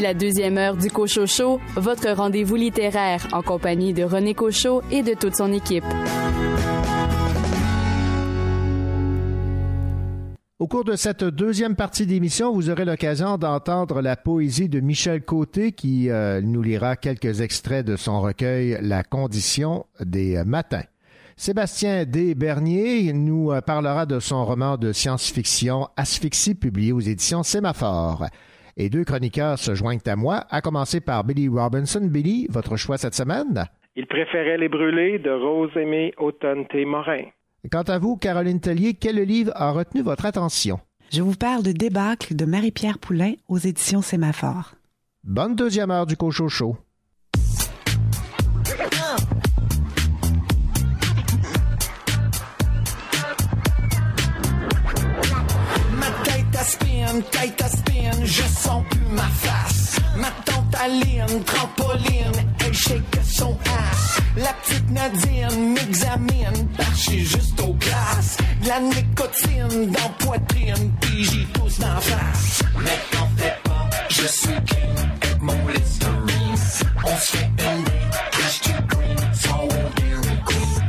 La deuxième heure du Cochocho, votre rendez-vous littéraire en compagnie de René Cochot et de toute son équipe. Au cours de cette deuxième partie d'émission, vous aurez l'occasion d'entendre la poésie de Michel Côté qui euh, nous lira quelques extraits de son recueil La condition des matins. Sébastien D. Bernier nous euh, parlera de son roman de science-fiction Asphyxie publié aux éditions Sémaphore. Et deux chroniqueurs se joignent à moi, à commencer par Billy Robinson. Billy, votre choix cette semaine? Il préférait les brûlés de Rose-Aimée Automne-T. Morin. Quant à vous, Caroline Tellier, quel livre a retenu votre attention? Je vous parle de Débâcle de Marie-Pierre Poulain aux éditions Sémaphore. Bonne deuxième heure du Cochocho. Tête à spin, je sens plus ma face. Ma tante Aline, trampoline, elle shake son ass. La petite Nadine m'examine, j'suis juste aux glaces. De la nicotine dans poitrine, puis j'y tousse d'en face. Mais t'en fais pas, je suis king, avec mon Listerine. On se fait une cash to green, so Dairy Queen.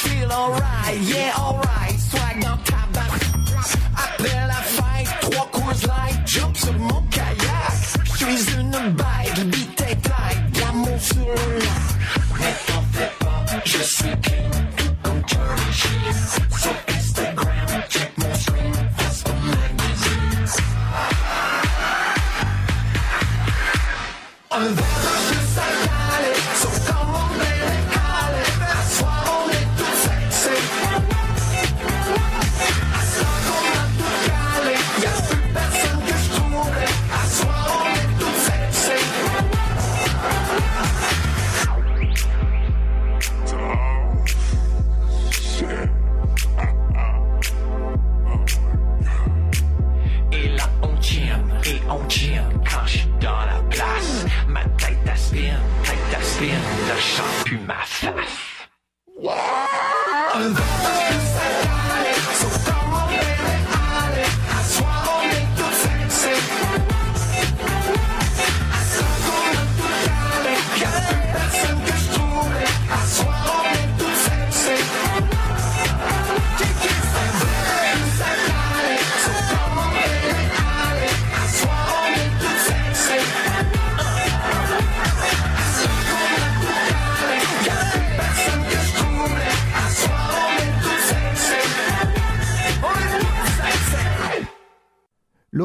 Feel alright, yeah alright, swag dans ta Après la fête, trois courses light, jump sur mon kayak. Je suis une bête, beat tes têtes, l'amour sur le lac. Mais t'en fais pas, je suis Sheen. Sur Instagram, check mon stream, face au magazine.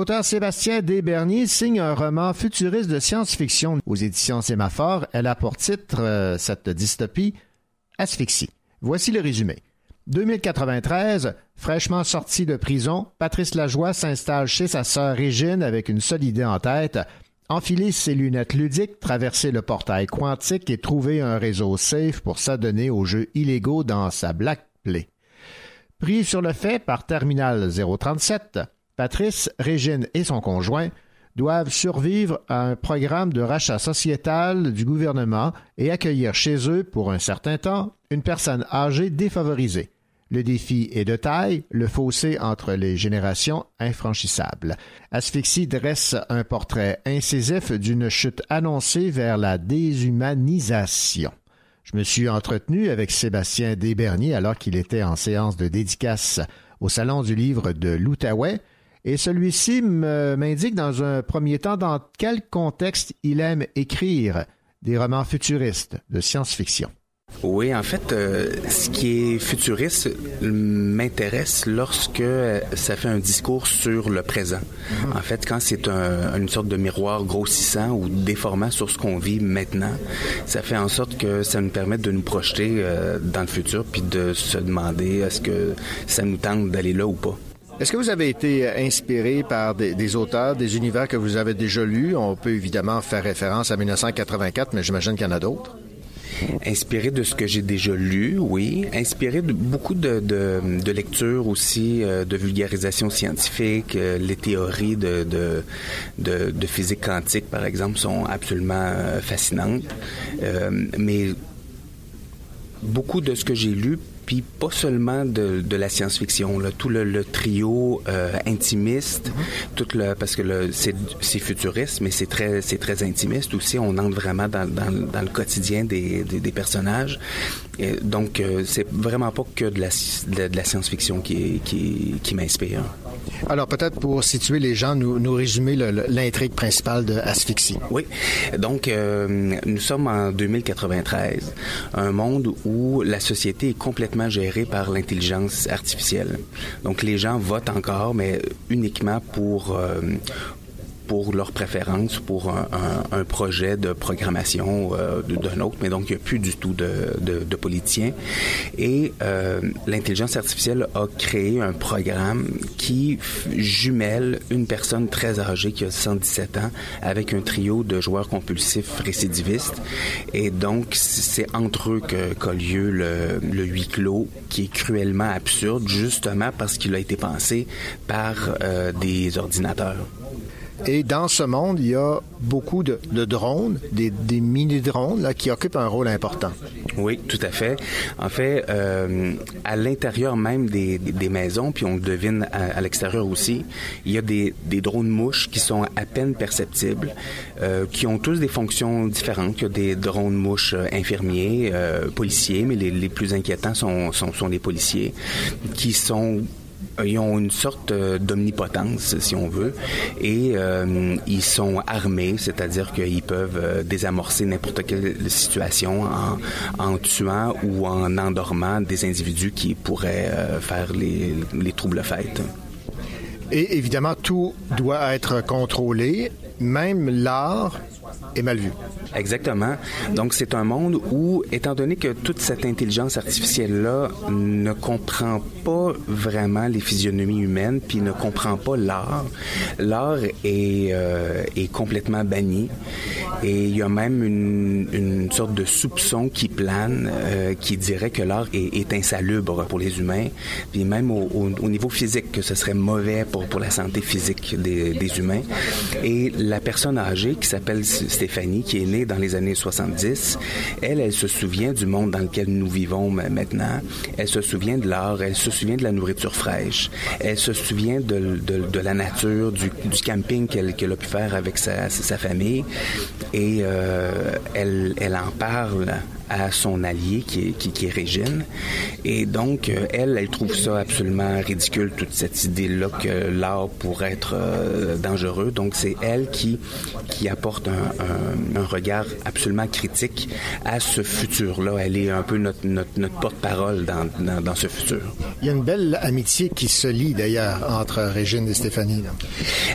L'auteur Sébastien Desbernier signe un roman futuriste de science-fiction aux éditions Sémaphore. Elle a pour titre euh, cette dystopie Asphyxie. Voici le résumé. 2093, fraîchement sorti de prison, Patrice Lajoie s'installe chez sa sœur Régine avec une seule idée en tête enfiler ses lunettes ludiques, traverser le portail quantique et trouver un réseau safe pour s'adonner aux jeux illégaux dans sa Black Play. Pris sur le fait par Terminal 037, Patrice, Régine et son conjoint doivent survivre à un programme de rachat sociétal du gouvernement et accueillir chez eux, pour un certain temps, une personne âgée défavorisée. Le défi est de taille, le fossé entre les générations infranchissable. Asphyxie dresse un portrait incisif d'une chute annoncée vers la déshumanisation. Je me suis entretenu avec Sébastien Desbernier alors qu'il était en séance de dédicace au Salon du livre de l'Outaouais, et celui-ci me- m'indique dans un premier temps dans quel contexte il aime écrire des romans futuristes de science-fiction. Oui, en fait, euh, ce qui est futuriste m'intéresse lorsque euh, ça fait un discours sur le présent. En fait, quand c'est un- une sorte de miroir grossissant ou déformant sur ce qu'on vit maintenant, ça fait en sorte que ça nous permet de nous projeter euh, dans le futur puis de se demander est-ce que ça nous tente d'aller là ou pas. Est-ce que vous avez été inspiré par des, auteurs, des univers que vous avez déjà lus? On peut évidemment faire référence à 1984, mais j'imagine qu'il y en a d'autres. Inspiré de ce que j'ai déjà lu, oui. Inspiré de beaucoup de, lectures aussi, euh, de vulgarisation scientifique. Euh, les théories de, physique quantique, par exemple, sont absolument euh, fascinantes. Euh, mais beaucoup de ce que j'ai lu puis pas seulement de, de la science-fiction, tout le, le trio euh, intimiste, tout le parce que c'est, futuriste, mais c'est très très intimiste aussi. On entre vraiment dans, dans, dans le quotidien des, des, des personnages. Et donc euh, c'est vraiment pas que de la de, de la science-fiction qui qui, qui m'inspire. Alors peut-être pour situer les gens, nous, nous résumer l'intrigue principale de Asphyxie. Oui. Donc, euh, nous sommes en 2093, un monde où la société est complètement gérée par l'intelligence artificielle. Donc, les gens votent encore, mais uniquement pour euh, pour leur préférence, pour un, projet de programmation euh, d'un autre, mais donc il n'y a plus du tout de, de, politiciens. Et euh, l'intelligence artificielle a créé un programme qui jumelle une personne très âgée qui a 117 ans avec un trio de joueurs compulsifs récidivistes. Et donc, c'est entre eux que- qu'a lieu le, le huis clos qui est cruellement absurde, justement parce qu'il a été pensé par euh, des ordinateurs. Et dans ce monde, il y a beaucoup de, drones, des, mini-drones qui occupent un rôle important. Oui, tout à fait. En fait, euh, à l'intérieur même des, maisons, puis on le devine à, l'extérieur aussi, il y a des, drones mouches qui sont à peine perceptibles, euh, qui ont tous des fonctions différentes. Il y a des drones mouches euh, infirmiers, policiers, mais les, les plus inquiétants sont, sont, sont les policiers, qui sont ils ont une sorte euh, d'omnipotence, si on veut, et euh, ils sont armés, c'est-à-dire qu'ils peuvent euh, désamorcer n'importe quelle situation en, en tuant ou en endormant des individus qui pourraient euh, faire les, les troubles fêtes. Et évidemment, tout doit être contrôlé, même l'art est mal vu. Exactement. Donc, c'est un monde où, étant donné que toute cette intelligence artificielle-là ne comprend pas vraiment les physionomies humaines, puis ne comprend pas l'art, l'art est, euh, est complètement banni. Et il y a même une, une sorte de soupçon qui plane, euh, qui dirait que l'art est, insalubre pour les humains, puis même au niveau physique, que ce serait mauvais pour, pour la santé physique des, des humains. Et la personne âgée qui s'appelle Stéphanie, qui est née dans les années 70, elle, elle se souvient du monde dans lequel nous vivons ma- maintenant. Elle se souvient de l'art, elle se souvient de la nourriture fraîche, elle se souvient de, la nature, du, camping qu'elle a pu faire avec sa, sa famille. Et euh, elle, elle en parle à son allié qui est, qui, qui est Régine. Et donc, euh, elle, elle trouve ça absolument ridicule, toute cette idée-là que l'art pourrait être euh, dangereux. Donc, c'est elle qui, qui apporte un, un, un regard absolument critique à ce futur-là. Elle est un peu notre, notre, notre porte-parole dans, dans, dans ce futur. Il y a une belle amitié qui se lie d'ailleurs entre Régine et Stéphanie. là.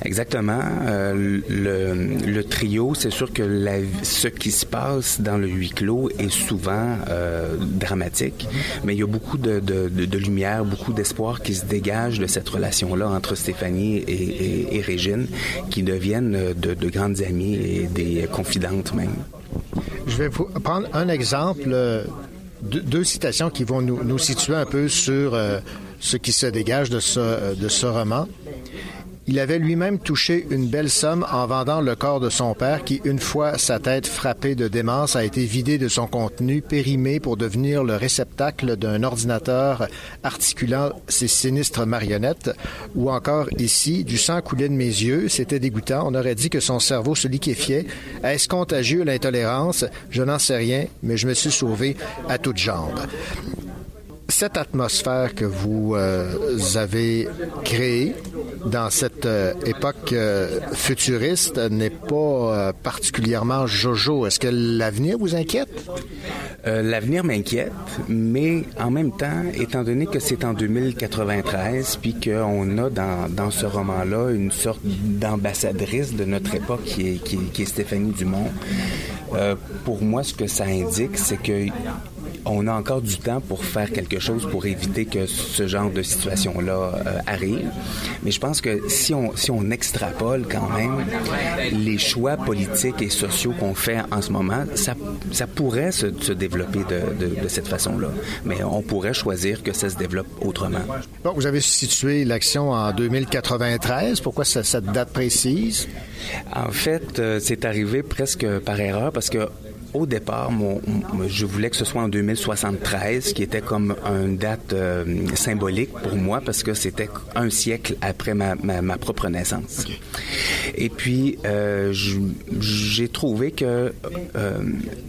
Exactement. Euh, le, le trio, c'est sûr que la, ce qui se passe dans le huis clos est souvent euh, dramatique, mais il y a beaucoup de, de, lumière, beaucoup d'espoir qui se dégage de cette relation-là entre Stéphanie et, et, Régine, qui deviennent de, de grandes amies et des confidentes même. Je vais vous prendre un exemple, euh, deux, deux citations qui vont nous, nous situer un peu sur euh, ce qui se dégage de ce, de ce roman. Il avait lui-même touché une belle somme en vendant le corps de son père qui, une fois sa tête frappée de démence, a été vidé de son contenu, périmé pour devenir le réceptacle d'un ordinateur articulant ses sinistres marionnettes. Ou encore ici, du sang coulait de mes yeux, c'était dégoûtant, on aurait dit que son cerveau se liquéfiait. Est-ce contagieux l'intolérance? Je n'en sais rien, mais je me suis sauvé à toutes jambes cette atmosphère que vous euh, avez créée dans cette euh, époque euh, futuriste n'est pas particulièrement jojo. Est-ce que l'avenir vous inquiète? L'avenir m'inquiète, mais en même temps, étant donné que c'est en 2093, puis qu'on a dans, dans ce roman-là une sorte d'ambassadrice de notre époque qui est, qui Stéphanie Dumont, pour moi, ce que ça indique, c'est que on a encore du temps pour faire quelque chose pour éviter que ce genre de situation-là euh, arrive. Mais je pense que si on, si on extrapole quand même les choix politiques et sociaux qu'on fait en ce moment, ça, ça pourrait se, se développer de, de, de cette façon-là. Mais on pourrait choisir que ça se développe autrement. Bon, vous avez situé l'action en 2093. Pourquoi ce- cette date précise? En fait, euh, c'est arrivé presque par erreur parce que au départ, mon- je voulais que ce soit en 2073, qui était comme une date euh, symbolique pour moi parce que c'était un siècle après ma, ma- ma propre naissance. Et puis, euh, j'ai trouvé que euh,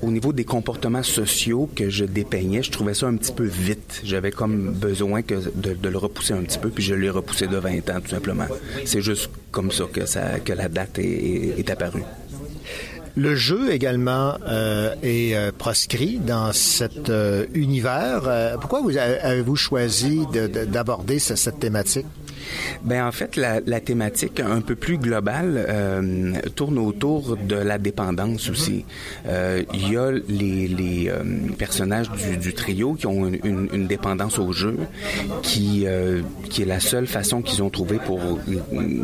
au niveau des comportements sociaux que je dépeignais, je trouvais ça un petit peu vite. J'avais comme besoin que de, de le repousser un petit peu, puis je l'ai repoussé de 20 ans, tout simplement. C'est juste comme ça que, ça, que la date est apparue. Le jeu également euh, est euh, proscrit dans cet euh, univers. Pourquoi vous avez- avez-vous choisi de- de- d'aborder ce- cette thématique? Ben en fait, la, la thématique un peu plus globale euh, tourne autour de la dépendance aussi. Euh, Il y a les, les euh, personnages du, du trio qui ont une, une- une dépendance au jeu, qui qui est la seule façon qu'ils ont trouvé pour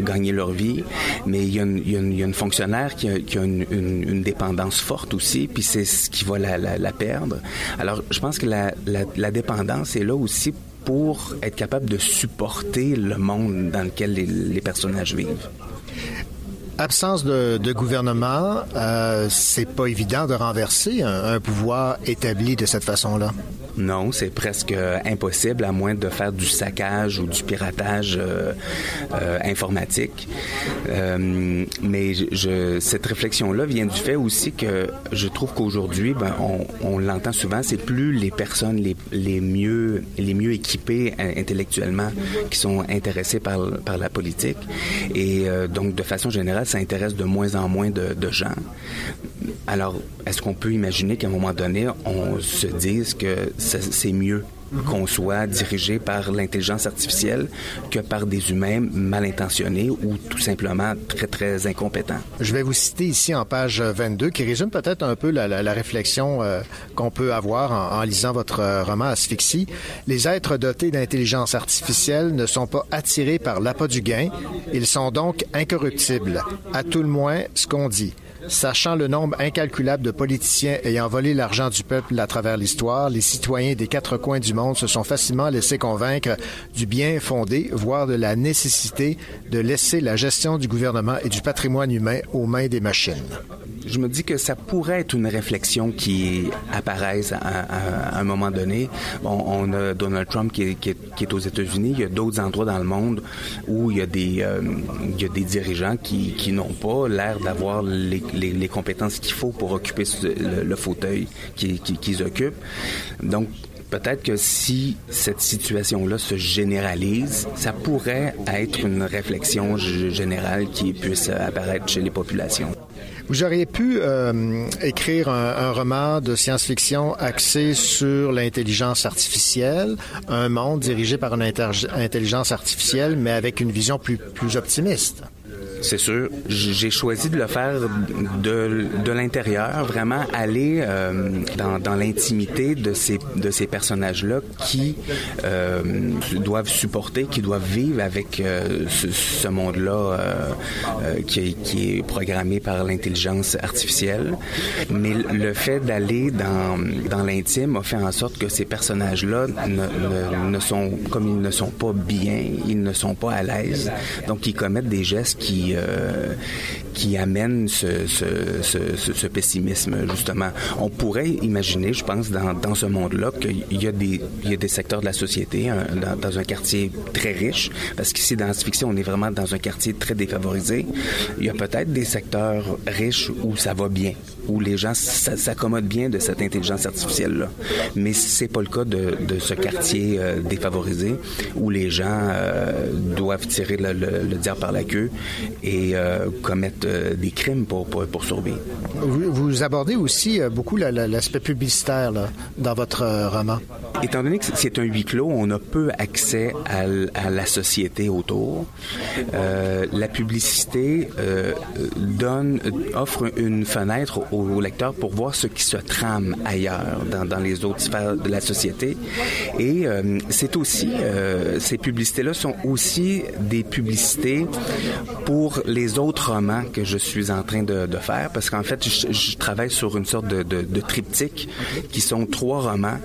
gagner leur vie. Mais il y a une, il y a une, il y a une fonctionnaire qui a, qui a une, dépendance forte aussi, puis c'est ce qui va la, la, la perdre. Alors, je pense que la, la, la dépendance est là aussi pour être capable de supporter le monde dans lequel les, personnages vivent. Absence de, gouvernement, euh, c'est pas évident de renverser un, un pouvoir établi de cette façon-là. Non, c'est presque euh, impossible à moins de faire du saccage ou du piratage euh, euh, informatique. Mais je, cette réflexion-là vient du fait aussi que je trouve qu'aujourd'hui, ben, on, l'entend souvent, c'est plus les personnes les, mieux les mieux équipées intellectuellement qui sont intéressées par, la politique. Et donc, de façon générale, ça intéresse de moins en moins de gens. Alors, est-ce qu'on peut imaginer qu'à un moment donné, on se dise que c'est mieux qu'on soit dirigé par l'intelligence artificielle que par des humains mal intentionnés ou tout simplement très, très incompétents? Je vais vous citer ici en page 22, qui résume peut-être un peu la, la- la réflexion euh, qu'on peut avoir en, en lisant votre euh, roman Asphyxie. Les êtres dotés d'intelligence artificielle ne sont pas attirés par l'appât du gain. Ils sont donc incorruptibles. À tout le moins, ce qu'on dit. Sachant le nombre incalculable de politiciens ayant volé l'argent du peuple à travers l'histoire, les citoyens des quatre coins du monde se sont facilement laissés convaincre du bien fondé, voire de la nécessité de laisser la gestion du gouvernement et du patrimoine humain aux mains des machines. Je me dis que ça pourrait être une réflexion qui apparaisse à, un moment donné. On a Donald Trump qui est, aux États-Unis. Il y a d'autres endroits dans le monde où il y a des, euh, dirigeants qui, qui n'ont pas l'air d'avoir les, les- compétences qu'il faut pour occuper le, fauteuil qu'ils qui, occupent. Donc, Peut-être que si cette situation-là se généralise, ça pourrait être une réflexion générale qui puisse apparaître chez les populations. Vous auriez pu euh, écrire un, un roman de science-fiction axé sur l'intelligence artificielle, un monde dirigé par une intelligence artificielle, mais avec une vision plus, plus optimiste. C'est sûr. J'ai choisi de le faire de, de l'intérieur, vraiment aller euh, dans, dans l'intimité de ces, de ces personnages-là qui euh, doivent supporter, qui doivent vivre avec euh, ce, monde-là qui, est- programmé par l'intelligence artificielle. Mais le fait d'aller dans, dans l'intime a fait en sorte que ces personnages-là ne sont, comme ils ne sont pas bien, ils ne sont pas à l'aise. Donc, ils commettent des gestes qui, euh, qui amènent ce, pessimisme, justement. On pourrait imaginer, je pense, dans, ce monde-là, qu'il y a des, secteurs de la société dans un quartier très riche, parce qu'ici, dans la fiction, on est vraiment dans un quartier très défavorisé. Il y a peut-être des secteurs riches où ça va bien, où les gens s'accommodent bien de cette intelligence artificielle-là. Mais c'est pas le cas de, de ce quartier euh, défavorisé où les gens euh, doivent tirer le, le- le diable par la queue et euh, commettre euh, des crimes pour, pour, pour survivre. Vous, vous abordez aussi beaucoup la- la- l'aspect publicitaire là, dans votre roman. étant donné que c'est un huis clos, on a peu accès à, la société autour. La publicité donne, offre une fenêtre au, au lecteur pour voir ce qui se trame ailleurs, dans, les autres sphères de la société. Et euh, c'est aussi, euh, ces publicités-là sont aussi des publicités pour les autres romans que je suis en train de, faire, parce qu'en fait, je, travaille sur une sorte de, de, triptyque qui sont trois romans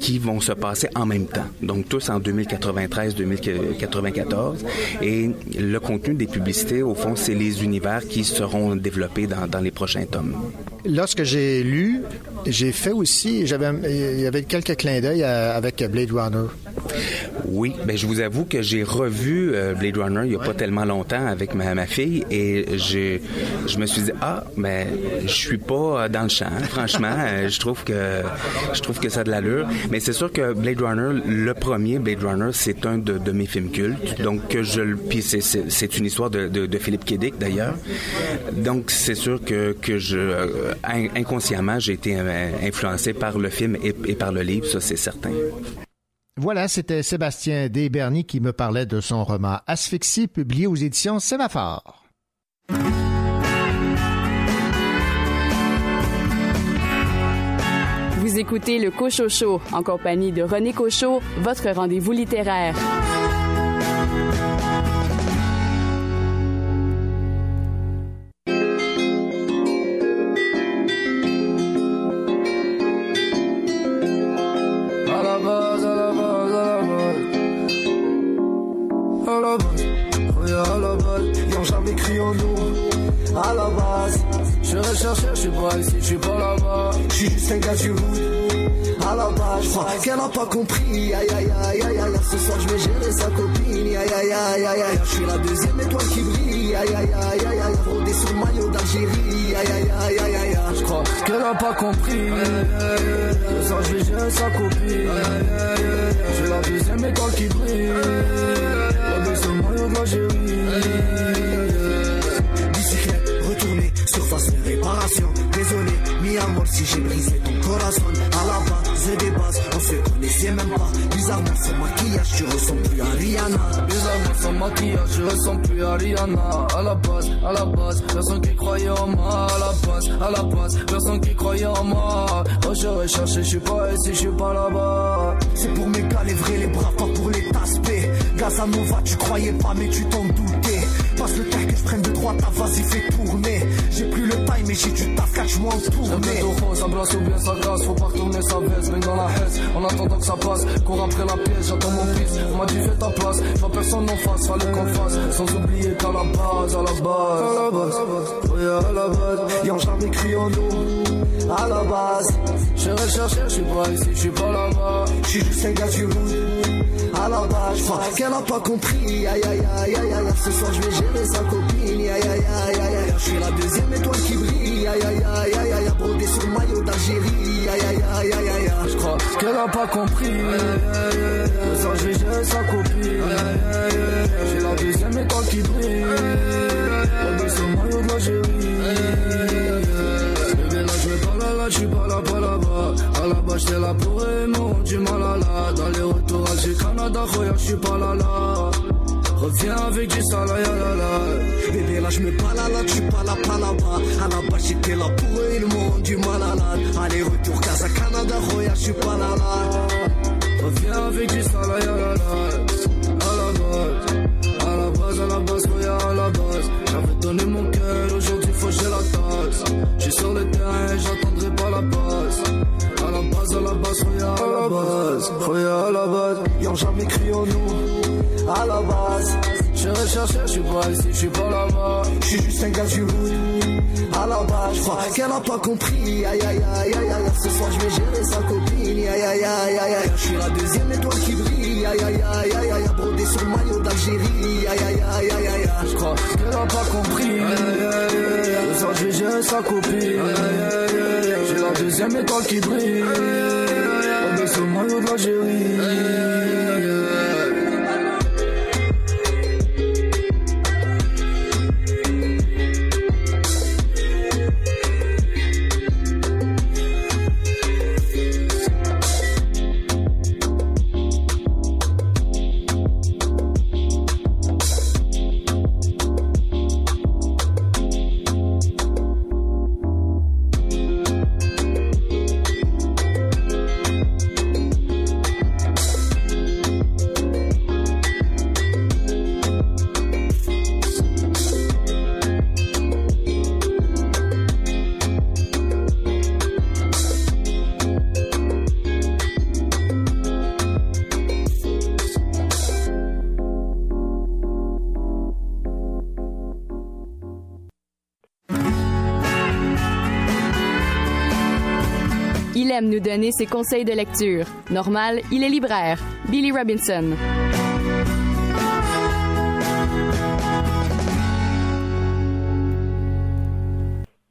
qui vont se passer en même temps. Donc tous en 2093-2094. Et le contenu des publicités, au fond, c'est les univers qui seront développés dans les prochains tomes. Lorsque j'ai lu, j'ai fait aussi, j'avais, il y avait quelques clins d'œil avec Blade Runner. Oui, ben je vous avoue que j'ai revu euh, Blade Runner il n'y a pas tellement longtemps avec ma, ma fille et je, je me suis dit ah mais je suis pas dans le champ franchement Euh, je trouve que je trouve que ça a de l'allure. Mais c'est sûr que Blade Runner le premier Blade Runner c'est un de, de mes films cultes. Donc que je puis c'est, une histoire de, de, de Philippe K. Dick d'ailleurs. Donc c'est sûr que que je euh, inconsciemment j'ai été euh, influencé par le film et, et par le livre ça c'est certain. Voilà, c'était Sébastien Desberny qui me parlait de son roman Asphyxie, publié aux éditions Sémaphore. Vous écoutez le Cochocho en compagnie de René Cochot, votre rendez-vous littéraire. Je recherche, je suis pas ici, je suis pas là-bas. Je suis juste un gars du hood. À la base, je crois qu'elle a pas compris. Aïe aïe aïe aïe aïe. Ce soir, je vais gérer sa copine. Aïe aïe aïe aïe aïe. Je suis la deuxième étoile qui brille. Aïe aïe aïe aïe aïe. Rodé sur le maillot d'Algérie. Aïe aïe aïe aïe aïe. Je crois qu'elle a pas compris. Ce soir, je vais gérer sa copine. J'ai la deuxième étoile qui brille. Rodé sur le maillot d'Algérie. Réparation. Désolé, mi amor, si j'ai brisé ton corazon. À la base des bases, on se connaissait même pas. Bizarrement, ce maquillage, tu ressembles plus à Rihanna. Bizarrement, sans maquillage, je ressemble plus à Rihanna. À la base, à la base, personne qui croyait en moi. À la base, à la base, personne qui croyait en moi. Oh, j'aurais cherché, je pas ici, je suis pas là-bas. C'est pour mes gars, les les braves, pas pour les taspés. Gazanova, tu croyais pas, mais tu t'en doutais. Passe le temps que je prenne de droite, ta vas-y, fais tourner. J'ai plus le time, mais j'ai du taf, catch-moi en J'aime tournée. bien ton ça brasse ou bien sa grâce. Faut pas retourner sa veste, baigne dans la haisse. En attendant que ça passe, cours après la pièce, j'attends mon fils. On m'a dit fais ta place, je vois personne en face, fallait qu'on fasse. Sans oublier qu'à la base, à la base, à la base, oui, à la base. Ont jamais crié en nous. À la base, Je recherche, je suis pas ici, je suis pas là-bas. je suis juste un gars du hood. À la base, je crois qu'elle a pas compris. Aïe aïe aïe aïe aïe. Ce soir, je vais gérer sa copine. Aïe aïe aïe aïe Je suis la deuxième étoile qui brille. Aïe aïe aïe aïe aïe. Brodé sur le maillot d'Algérie. Aïe aïe aïe aïe aïe. Je crois qu'elle a pas compris. Je vais gérer sa copine. J'ai la deuxième étoile qui brille. Rodé sur le maillot d'Algérie. Là, je là, là, suis pas là, pas là-bas. À la base, j'étais là pour aimer, du mal à la. Dans les retours, Alger, Canada, regarde, je suis pas là, là. Reviens avec du sale, ya la la. Bébé, là, je me là, tu pas là, pas là-bas. À la base, j'étais là pour eux, ils m'ont du mal à la. Allez, retour, Casa, Canada, Roya, je suis pas là, là. Reviens avec du sale, ya la la. À la base, à la base, à la base, regarde à la base. J'avais donné mon cœur, aujourd'hui faut j'ai la tasse. Je suis sur le terrain, j'attendrai pas la passe. À la base, à la base, regarde à la base. Regarde à la base. Ils ont jamais crié en nous. À la base, Je recherche, je suis pas ici, je suis pas là-bas. je suis juste un gars du hood. À la base, je crois qu'elle a pas compris. Aïe aïe aïe aïe aïe. Ce soir, je vais gérer sa copine. Aïe aïe aïe aïe aïe. Je suis la deuxième étoile qui brille. Aïe aïe aïe aïe aïe. Brodé sur le maillot d'Algérie. Aïe aïe aïe aïe aïe. Je crois qu'elle a pas compris. Ce soir, je vais gérer sa copine. J'ai la deuxième étoile qui brille. Rodé sur le maillot de donner ses conseils de lecture. Normal, il est libraire. Billy Robinson.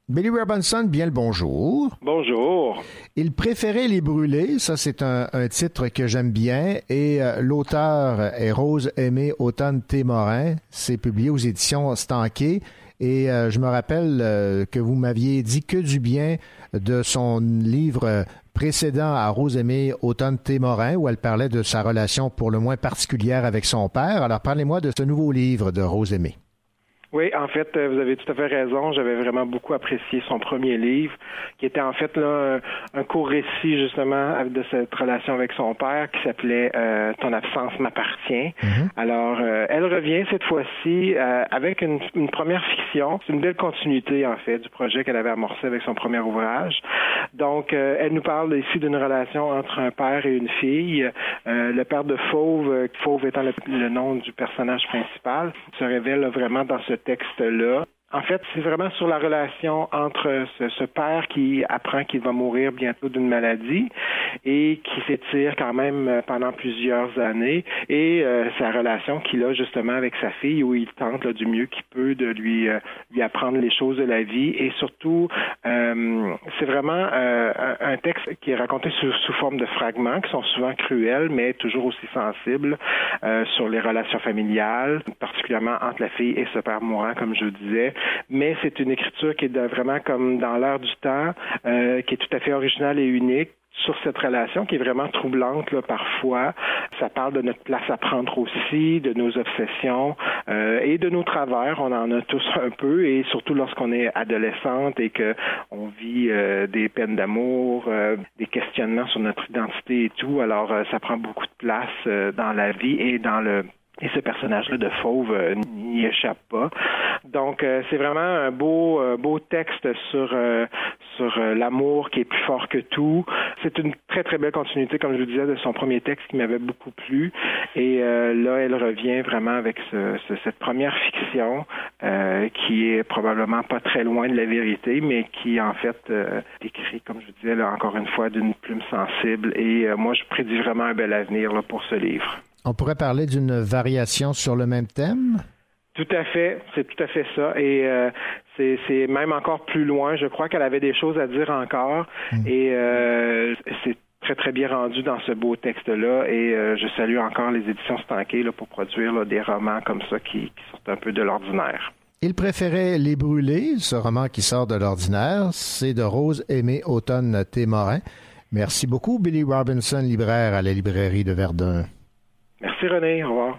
Billy Robinson, bien le bonjour. Bonjour. Il préférait les brûler, ça c'est un, un titre que j'aime bien, et euh, l'auteur est Rose Aimée Automne Témorin. C'est publié aux éditions Stanquet. Et euh, je me rappelle euh, que vous m'aviez dit que du bien de son livre euh, précédent à Rose Aimée Automne Témorin, où elle parlait de sa relation pour le moins particulière avec son père. Alors parlez-moi de ce nouveau livre de Rose Aimée. Oui, en fait, euh, vous avez tout à fait raison. J'avais vraiment beaucoup apprécié son premier livre, qui était en fait là un, un court récit justement de cette relation avec son père, qui s'appelait euh, Ton absence m'appartient. Alors, euh, elle revient cette fois-ci euh, avec une, une première fiction. C'est une belle continuité en fait du projet qu'elle avait amorcé avec son premier ouvrage. Donc, euh, elle nous parle ici d'une relation entre un père et une fille. Euh, le père de Fauve, Fauve étant le, le nom du personnage principal, se révèle vraiment dans ce texte-là. En fait, c'est vraiment sur la relation entre ce, ce père qui apprend qu'il va mourir bientôt d'une maladie et qui s'étire quand même euh, pendant plusieurs années et euh, sa relation qu'il a justement avec sa fille où il tente là, du mieux qu'il peut de lui euh, lui apprendre les choses de la vie. Et surtout euh, c'est vraiment euh, un texte qui est raconté sous, sous forme de fragments qui sont souvent cruels mais toujours aussi sensibles euh, sur les relations familiales, particulièrement entre la fille et ce père mourant comme je disais mais c'est une écriture qui est vraiment comme dans l'air du temps, euh, qui est tout à fait originale et unique sur cette relation qui est vraiment troublante là, parfois. Ça parle de notre place à prendre aussi, de nos obsessions euh, et de nos travers. On en a tous un peu et surtout lorsqu'on est adolescente et que on vit euh, des peines d'amour, euh, des questionnements sur notre identité et tout. Alors euh, ça prend beaucoup de place euh, dans la vie et dans le et ce personnage-là de Fauve euh, n'y échappe pas. Donc, euh, c'est vraiment un beau, euh, beau texte sur euh, sur l'amour qui est plus fort que tout. C'est une très très belle continuité, comme je vous disais, de son premier texte qui m'avait beaucoup plu. Et là, elle revient vraiment avec ce- ce- cette première fiction qui est probablement pas très loin de la vérité, mais qui en fait écrit, comme je vous disais, encore une fois, d'une plume sensible. Et moi, je prédis vraiment un bel avenir pour ce livre. On pourrait parler d'une variation sur le même thème? Tout à fait, c'est tout à fait ça. Et euh, c'est même encore plus loin. Je crois qu'elle avait des choses à dire encore. Et euh, c'est très, très bien rendu dans ce beau texte-là. Et euh, je salue encore les éditions Stanquet là, pour produire là, des romans comme ça qui, qui sortent un peu de l'ordinaire. Il préférait Les Brûlés, ce roman qui sort de l'ordinaire. C'est de Rose Aimée Automne Témorin. Merci beaucoup, Billy Robinson, libraire à la librairie de Verdun. Merci René, au revoir.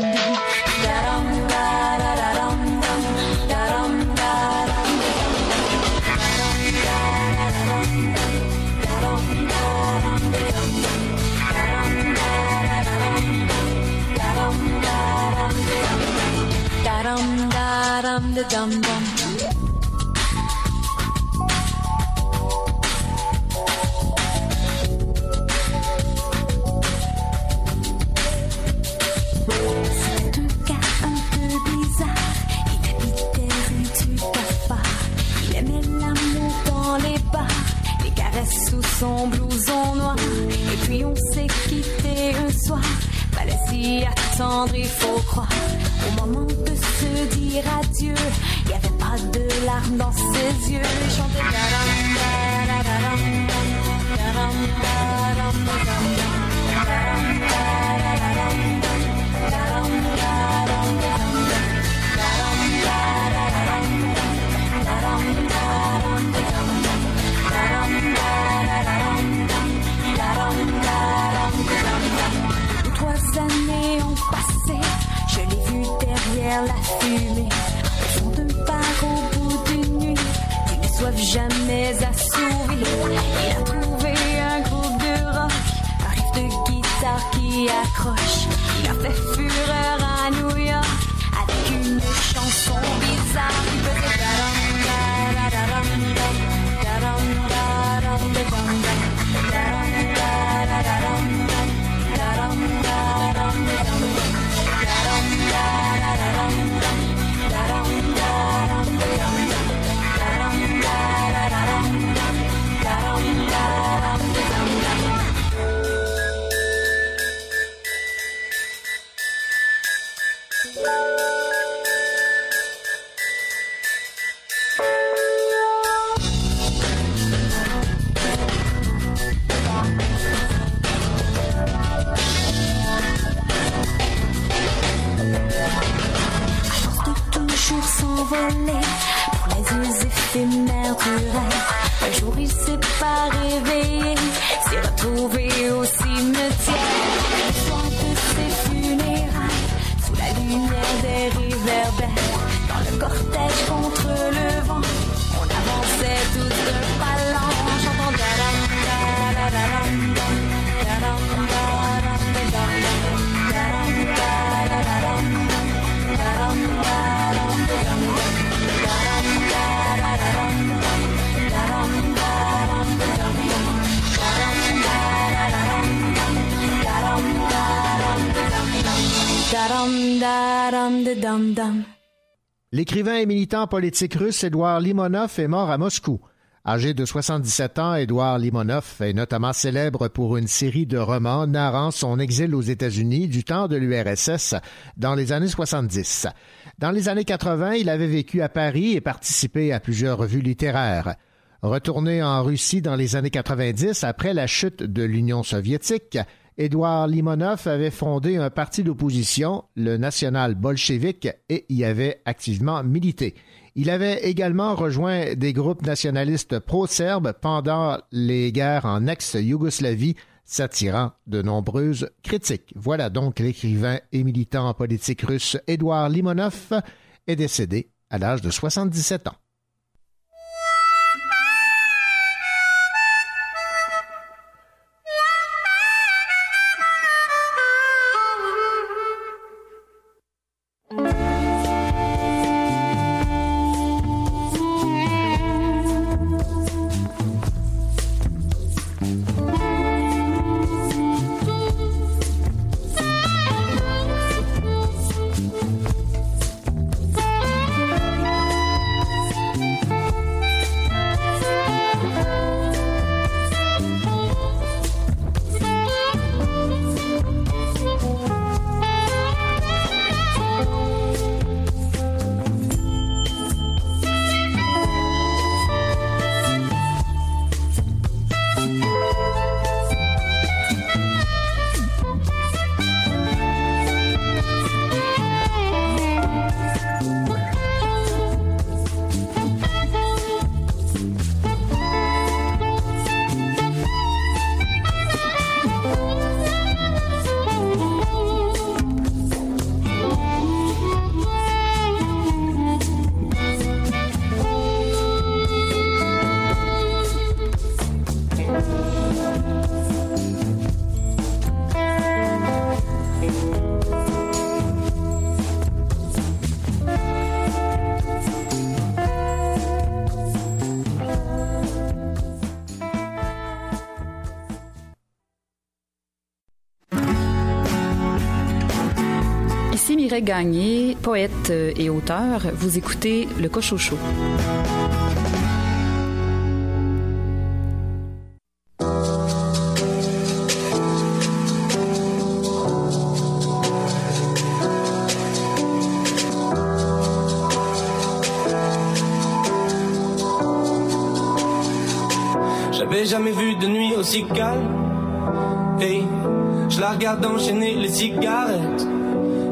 sous son blouson noir. Et puis on s'est quitté un soir. Fallait s'y attendre, il faut croire. Au moment de se dire adieu, il n'y avait pas de larmes dans ses yeux. Il chantait la fumée. Au fond d'un au bout d'une nuit, une soif jamais assouvie. Il a trouvé un groupe de rock, un riff de guitare qui accroche. Il a fait fureur à New York avec une chanson bizarre. Faisait L'écrivain et militant politique russe Édouard Limonov est mort à Moscou. Âgé de 77 ans, Édouard Limonov est notamment célèbre pour une série de romans narrant son exil aux États-Unis du temps de l'URSS dans les années 70. Dans les années 80, il avait vécu à Paris et participé à plusieurs revues littéraires. Retourné en Russie dans les années 90 après la chute de l'Union soviétique, Édouard Limonov avait fondé un parti d'opposition, le National bolchevique, et y avait activement milité. Il avait également rejoint des groupes nationalistes pro-serbes pendant les guerres en ex-Yougoslavie, s'attirant de nombreuses critiques. Voilà donc l'écrivain et militant politique russe Édouard Limonov est décédé à l'âge de 77 ans. Ici Mireille Gagné, poète euh, et auteur. Vous écoutez Le Cochocho. J'avais jamais vu de nuit aussi calme. Hey, je la regarde enchaîner les cigarettes.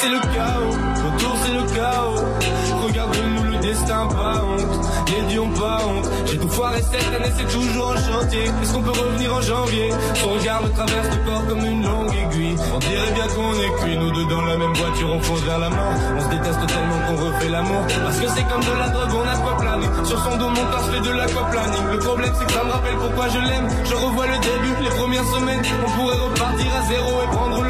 C'est le chaos. Autour, c'est le chaos. Regarde-nous, le destin, pas honte. Les dieux ont pas honte. J'ai tout foiré cette année, c'est toujours en chantier. Est-ce qu'on peut revenir en janvier? Son regard me traverse le corps comme une longue aiguille. On dirait bien qu'on est cuits, nous deux dans la même voiture, on fonce vers la mort. On se déteste tellement qu'on refait l'amour. Parce que c'est comme de la drogue, on a de quoi planer. Sur son dos, mon corps fait de l'aquaplaning. Le problème, c'est que ça me rappelle pourquoi je l'aime. Je revois le début, les premières semaines. On pourrait repartir à zéro et prendre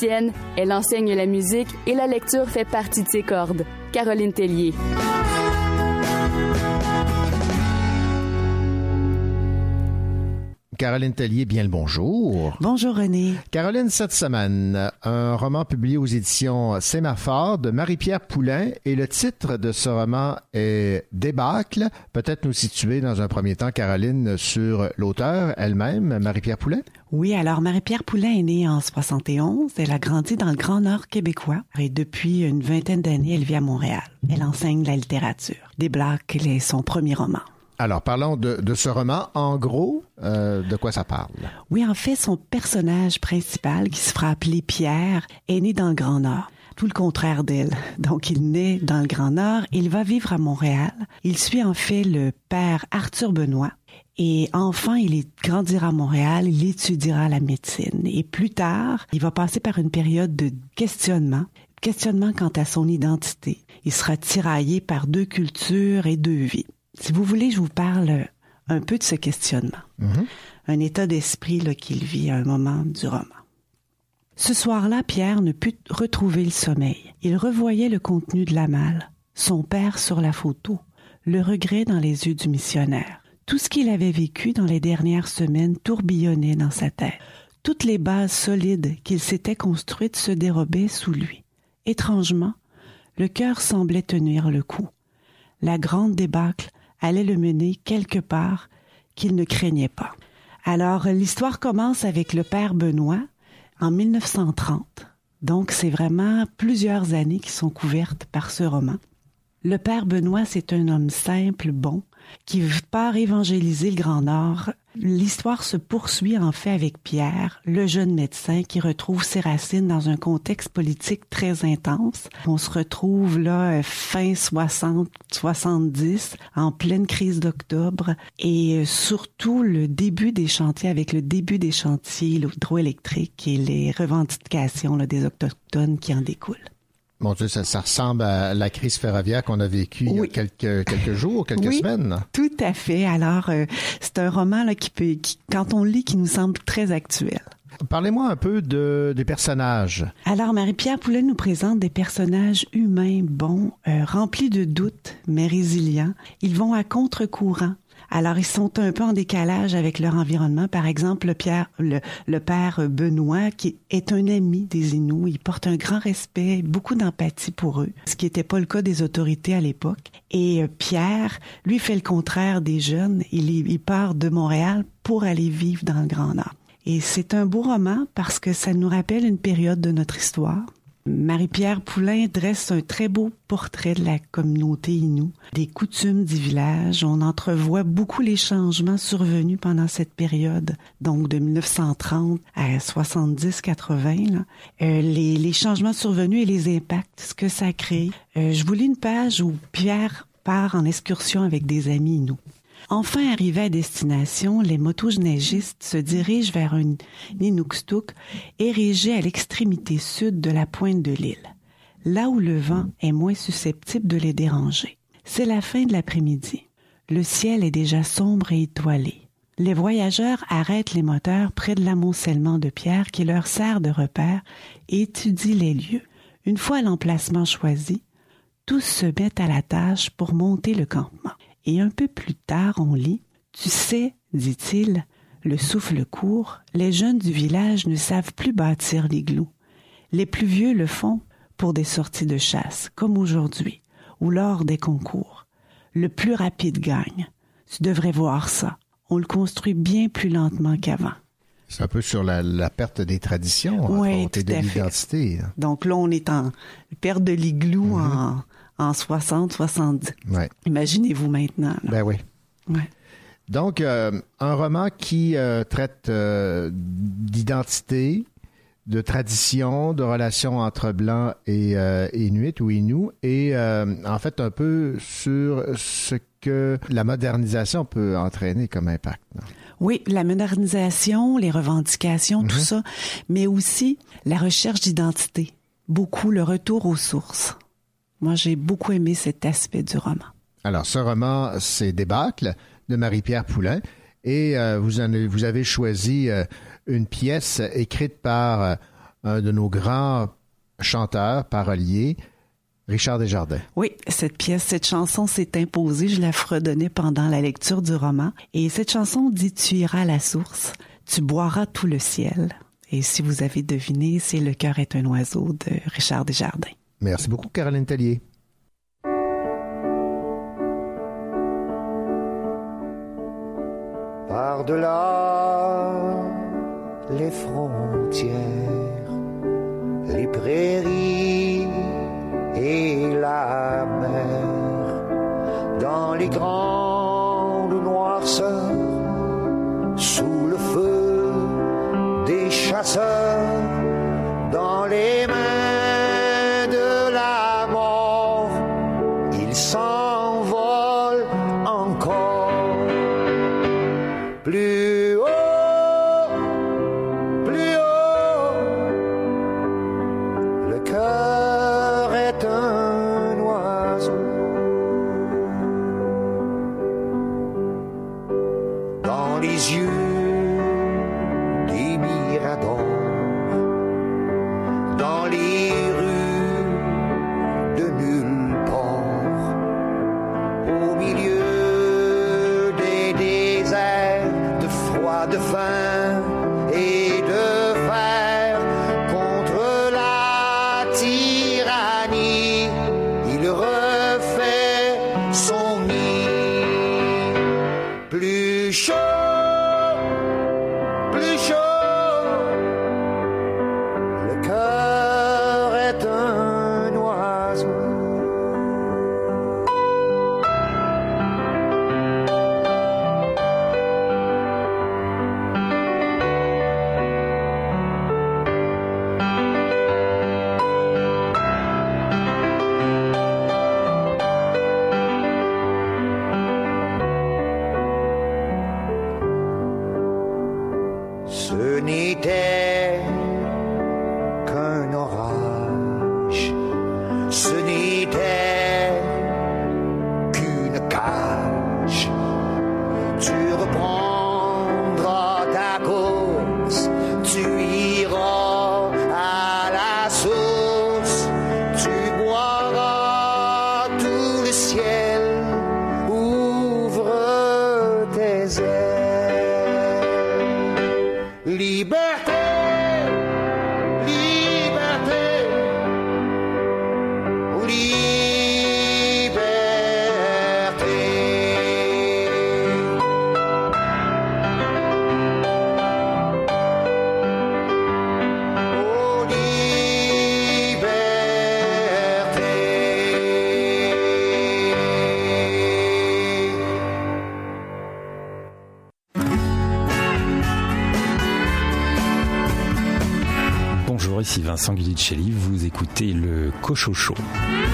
musicienne, elle enseigne la musique et la lecture fait partie de ses cordes. Caroline Tellier. Caroline Tellier, bien le bonjour. Bonjour René. Caroline, cette semaine, un roman publié aux éditions Sémaphore de Marie-Pierre Poulain et le titre de ce roman est Débâcle. Peut-être nous situer dans un premier temps, Caroline, sur l'auteur elle-même, Marie-Pierre Poulain? Oui, alors Marie-Pierre Poulain est née en 71. Elle a grandi dans le Grand Nord québécois et depuis une vingtaine d'années, elle vit à Montréal. Elle enseigne la littérature. Débâcle est son premier roman. Alors, parlons de, de ce roman. En gros, euh, de quoi ça parle? Oui, en fait, son personnage principal, qui se fera appeler Pierre, est né dans le Grand Nord. Tout le contraire d'elle. Donc, il naît dans le Grand Nord, il va vivre à Montréal. Il suit en fait le père Arthur Benoît. Et enfant, il grandira à Montréal, il étudiera la médecine. Et plus tard, il va passer par une période de questionnement, questionnement quant à son identité. Il sera tiraillé par deux cultures et deux vies. Si vous voulez, je vous parle un peu de ce questionnement. Un état d'esprit qu'il vit à un moment du roman. Ce soir-là, Pierre ne put retrouver le sommeil. Il revoyait le contenu de la malle, son père sur la photo, le regret dans les yeux du missionnaire. Tout ce qu'il avait vécu dans les dernières semaines tourbillonnait dans sa tête. Toutes les bases solides qu'il s'était construites se dérobaient sous lui. Étrangement, le cœur semblait tenir le coup. La grande débâcle allait le mener quelque part qu'il ne craignait pas. Alors, l'histoire commence avec le père Benoît en 1930. Donc, c'est vraiment plusieurs années qui sont couvertes par ce roman. Le père Benoît, c'est un homme simple, bon, qui part évangéliser le Grand Nord L'histoire se poursuit en fait avec Pierre, le jeune médecin qui retrouve ses racines dans un contexte politique très intense. On se retrouve là fin 60, 70, en pleine crise d'octobre et euh, surtout le début des chantiers avec le début des chantiers l'hydroélectrique et les revendications des autochtones qui en découlent. Mon Dieu, ça, ça ressemble à la crise ferroviaire qu'on a vécue il y a quelques, quelques jours, quelques Oui. semaines. Tout à fait. Alors, euh, c'est un roman là, qui peut, qui, quand on lit, qui nous semble très actuel. Parlez-moi un peu de, des personnages. Alors, Marie-Pierre Poulet nous présente des personnages humains bons, euh, remplis de doutes, mais résilients. Ils vont à contre-courant. Alors, ils sont un peu en décalage avec leur environnement. Par exemple, le, Pierre, le, le père Benoît, qui est un ami des Inuits, il porte un grand respect, beaucoup d'empathie pour eux, ce qui n'était pas le cas des autorités à l'époque. Et euh, Pierre, lui, fait le contraire des jeunes. Il, il part de Montréal pour aller vivre dans le Grand Nord. Et c'est un beau roman parce que ça nous rappelle une période de notre histoire. Marie-Pierre Poulain dresse un très beau portrait de la communauté Inou, des coutumes du village. On entrevoit beaucoup les changements survenus pendant cette période, donc de 1930 à 70-80. là. Euh, les, les changements survenus et les impacts, ce que ça crée. Euh, je vous lis une page où Pierre part en excursion avec des amis Inou. Enfin arrivés à destination, les motoneigistes se dirigent vers un Inukstuk érigé à l'extrémité sud de la pointe de l'île, là où le vent est moins susceptible de les déranger. C'est la fin de l'après-midi. Le ciel est déjà sombre et étoilé. Les voyageurs arrêtent les moteurs près de l'amoncellement de pierres qui leur sert de repère et étudient les lieux. Une fois l'emplacement choisi, tous se mettent à la tâche pour monter le campement. Et un peu plus tard, on lit Tu sais, dit-il, le souffle court, les jeunes du village ne savent plus bâtir l'igloo. Les plus vieux le font pour des sorties de chasse, comme aujourd'hui, ou lors des concours. Le plus rapide gagne. Tu devrais voir ça. On le construit bien plus lentement qu'avant. C'est un peu sur la, la perte des traditions, la Oui, volonté tout de l'identité. hein. Donc là, on est en perte de l'igloo en, en 60, 70. Ouais. Imaginez-vous maintenant. là. Ben oui. Ouais. Donc, euh, un roman qui euh, traite euh, d'identité, de tradition, de relations entre Blancs et Inuits ou Inuits, et en fait un peu sur ce que la modernisation peut entraîner comme impact. non? Oui, la modernisation, les revendications, tout ça, mais aussi la recherche d'identité. Beaucoup le retour aux sources. Moi, j'ai beaucoup aimé cet aspect du roman. Alors, ce roman, c'est Débâcle de Marie-Pierre Poulain, et euh, vous, en avez, vous avez choisi euh, une pièce écrite par euh, un de nos grands chanteurs, paroliers, Richard Desjardins. Oui, cette pièce, cette chanson s'est imposée. Je la fredonnais pendant la lecture du roman. Et cette chanson dit Tu iras à la source, tu boiras tout le ciel. Et si vous avez deviné, c'est Le cœur est un oiseau de Richard Desjardins. Merci beaucoup, Caroline Tellier. Par-delà les frontières, les prairies et la mer, dans les grandes noirceurs, sous le feu des chasseurs, dans les Guidicelli, vous écoutez le Cochocho. Hey,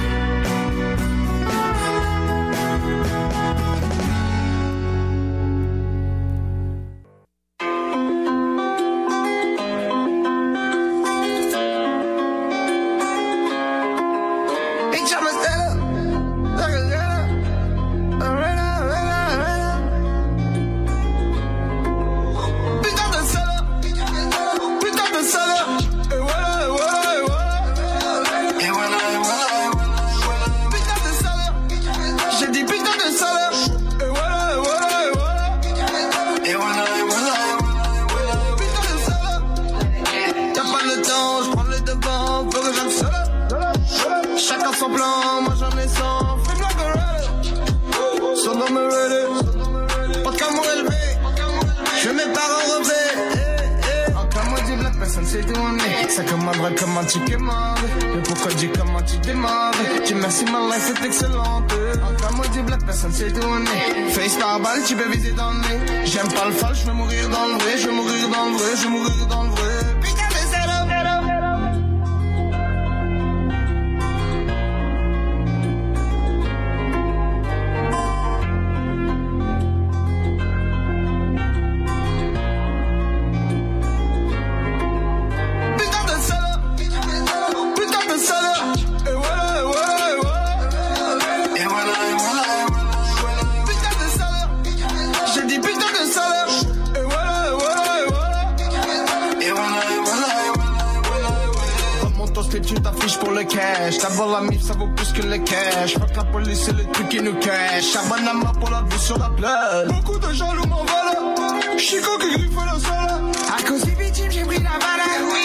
Ça vaut plus que le cash. Fuck la police, c'est le truc qui nous cache. Main pour la vue sur la plage. Beaucoup de jaloux m'en valent Chico qui griffe la salle À cause du bitume, j'ai pris la balle.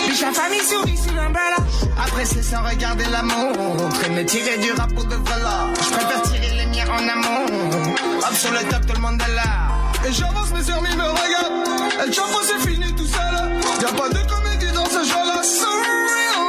Biche la famille sourit sous l'emballa Après c'est sans regarder la montre. Et me tirer du rap pour de vrai là. Je tirer les miens en amont. Hop sur le top, tout le monde est là. Et j'avance, mes amis me regardent. Elle chapeau, c'est fini tout seul. Y'a pas de comédie dans ce jeu-là. So real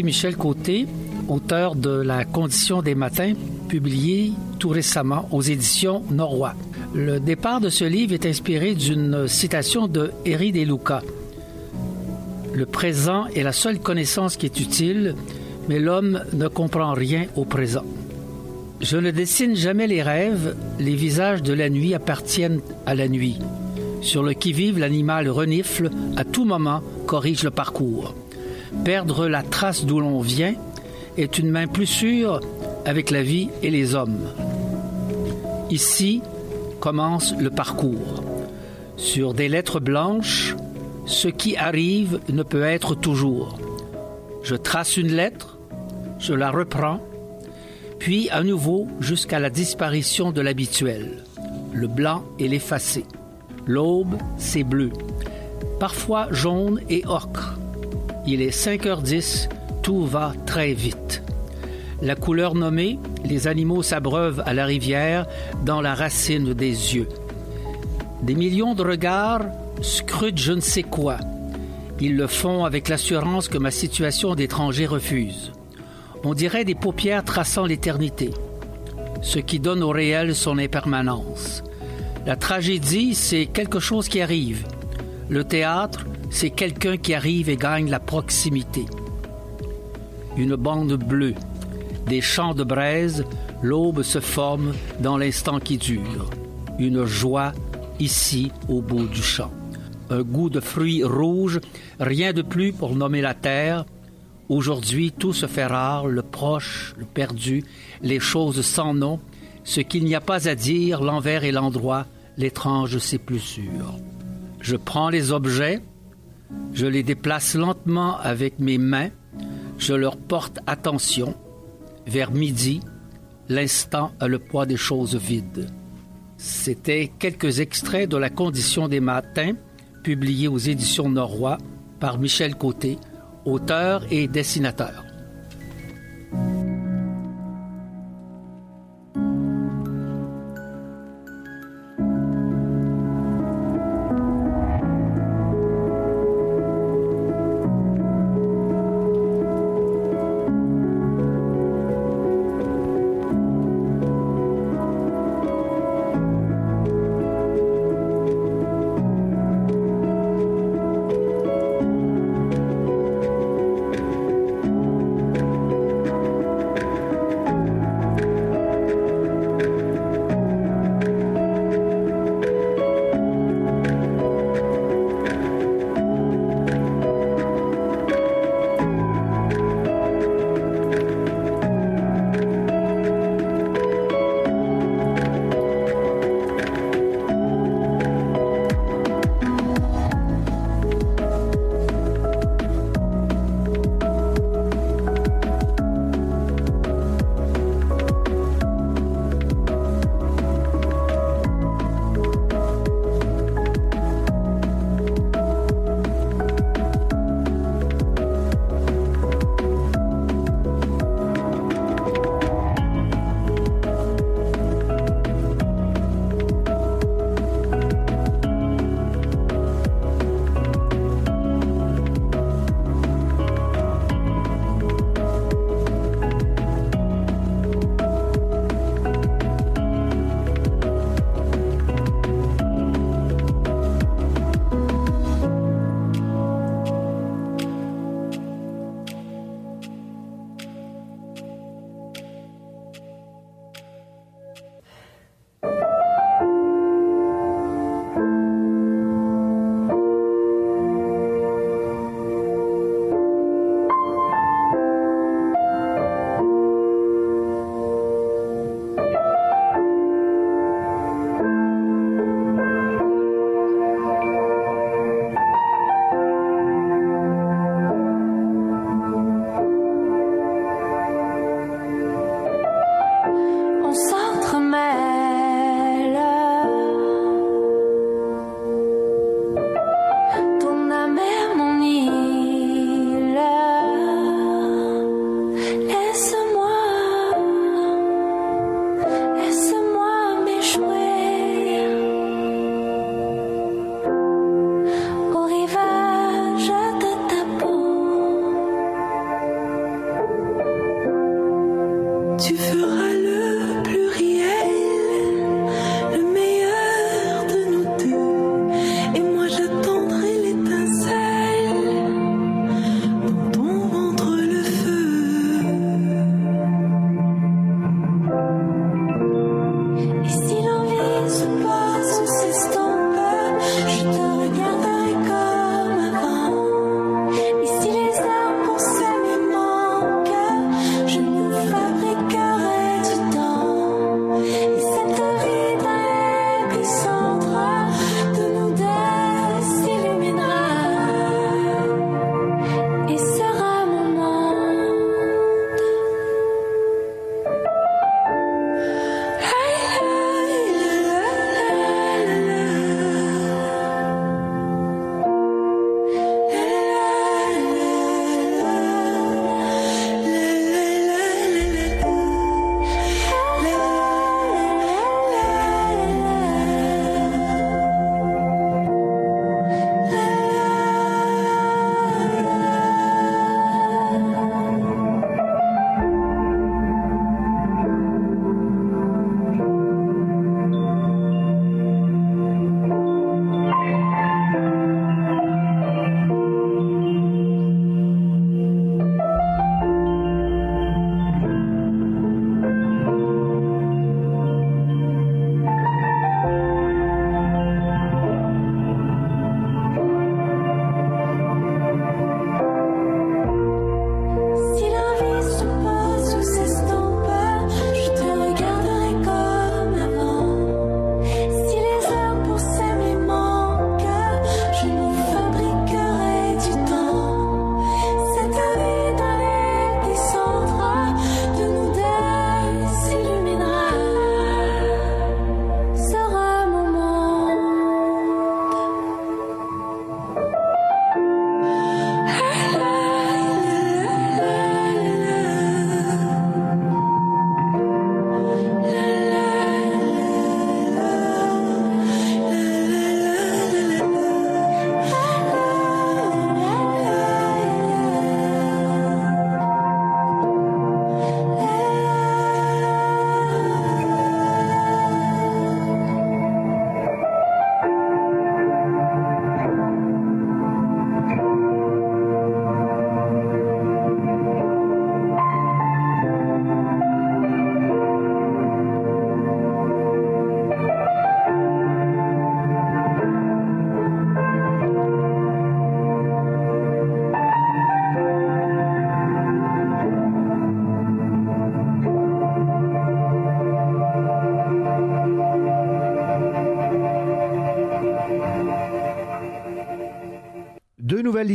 Michel Côté, auteur de La condition des matins, publié tout récemment aux éditions Norrois. Le départ de ce livre est inspiré d'une citation de Eri De Luca. Le présent est la seule connaissance qui est utile, mais l'homme ne comprend rien au présent. Je ne dessine jamais les rêves, les visages de la nuit appartiennent à la nuit. Sur le qui-vive, l'animal renifle, à tout moment corrige le parcours. Perdre la trace d'où l'on vient est une main plus sûre avec la vie et les hommes. Ici commence le parcours. Sur des lettres blanches, Ce qui arrive ne peut être toujours. Je trace une lettre, je la reprends, puis à nouveau jusqu'à la disparition de l'habituel. Le blanc et l'effacé. L'aube, c'est bleu. Parfois jaune et ocre. Il est 5h10, tout va très vite. La couleur nommée, les animaux s'abreuvent à la rivière dans la racine des yeux. Des millions de regards scrutent je ne sais quoi. Ils le font avec l'assurance que ma situation d'étranger refuse. On dirait des paupières traçant l'éternité, ce qui donne au réel son impermanence. La tragédie, c'est quelque chose qui arrive. Le théâtre, c'est quelqu'un qui arrive et gagne la proximité. Une bande bleue, des champs de braise, l'aube se forme dans l'instant qui dure. Une joie ici au bout du champ. Un goût de fruits rouges, rien de plus pour nommer la terre. Aujourd'hui, tout se fait rare, le proche, le perdu, les choses sans nom, ce qu'il n'y a pas à dire, l'envers et l'endroit, l'étrange c'est plus sûr. Je prends les objets, je les déplace lentement avec mes mains, je leur porte attention. Vers midi, l'instant a le poids des choses vides. C'était quelques extraits de La condition des matins, publié aux éditions Norrois par Michel Côté, auteur et dessinateur.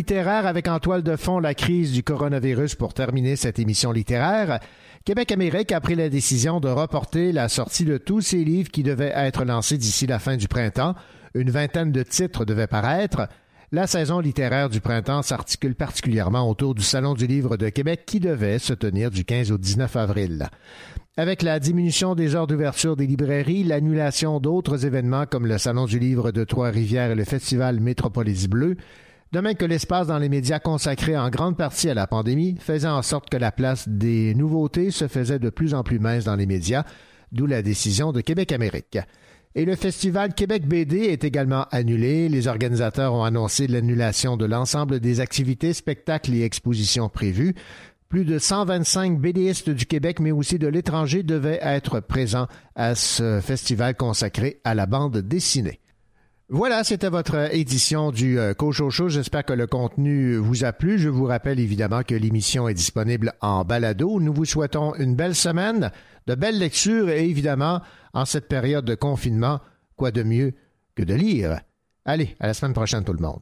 Littéraire avec en toile de fond la crise du coronavirus pour terminer cette émission littéraire. Québec-Amérique a pris la décision de reporter la sortie de tous ses livres qui devaient être lancés d'ici la fin du printemps. Une vingtaine de titres devaient paraître. La saison littéraire du printemps s'articule particulièrement autour du Salon du livre de Québec qui devait se tenir du 15 au 19 avril. Avec la diminution des heures d'ouverture des librairies, l'annulation d'autres événements comme le Salon du livre de Trois-Rivières et le Festival Métropolis Bleu, de même que l'espace dans les médias consacré en grande partie à la pandémie faisait en sorte que la place des nouveautés se faisait de plus en plus mince dans les médias, d'où la décision de Québec Amérique. Et le festival Québec BD est également annulé. Les organisateurs ont annoncé l'annulation de l'ensemble des activités, spectacles et expositions prévues. Plus de 125 BDistes du Québec, mais aussi de l'étranger, devaient être présents à ce festival consacré à la bande dessinée. Voilà, c'était votre édition du euh, Cochocho. J'espère que le contenu vous a plu. Je vous rappelle évidemment que l'émission est disponible en balado. Nous vous souhaitons une belle semaine, de belles lectures et évidemment, en cette période de confinement, quoi de mieux que de lire. Allez, à la semaine prochaine tout le monde.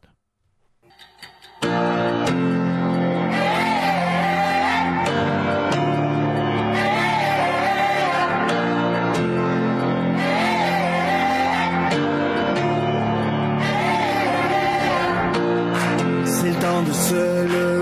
C'est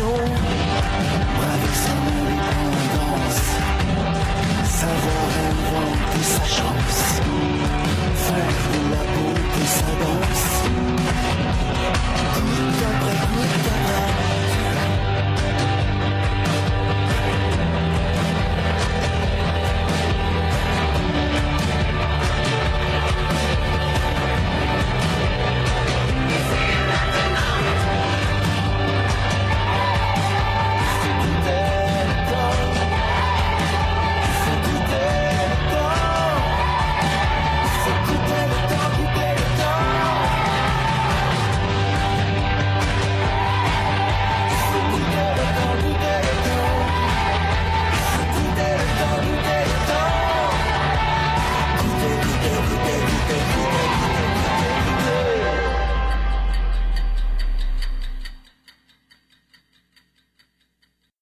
passion. Avec sa indépendance, savoir inventer sa chance, faire de la beauté sa danse. Tout après, tout après.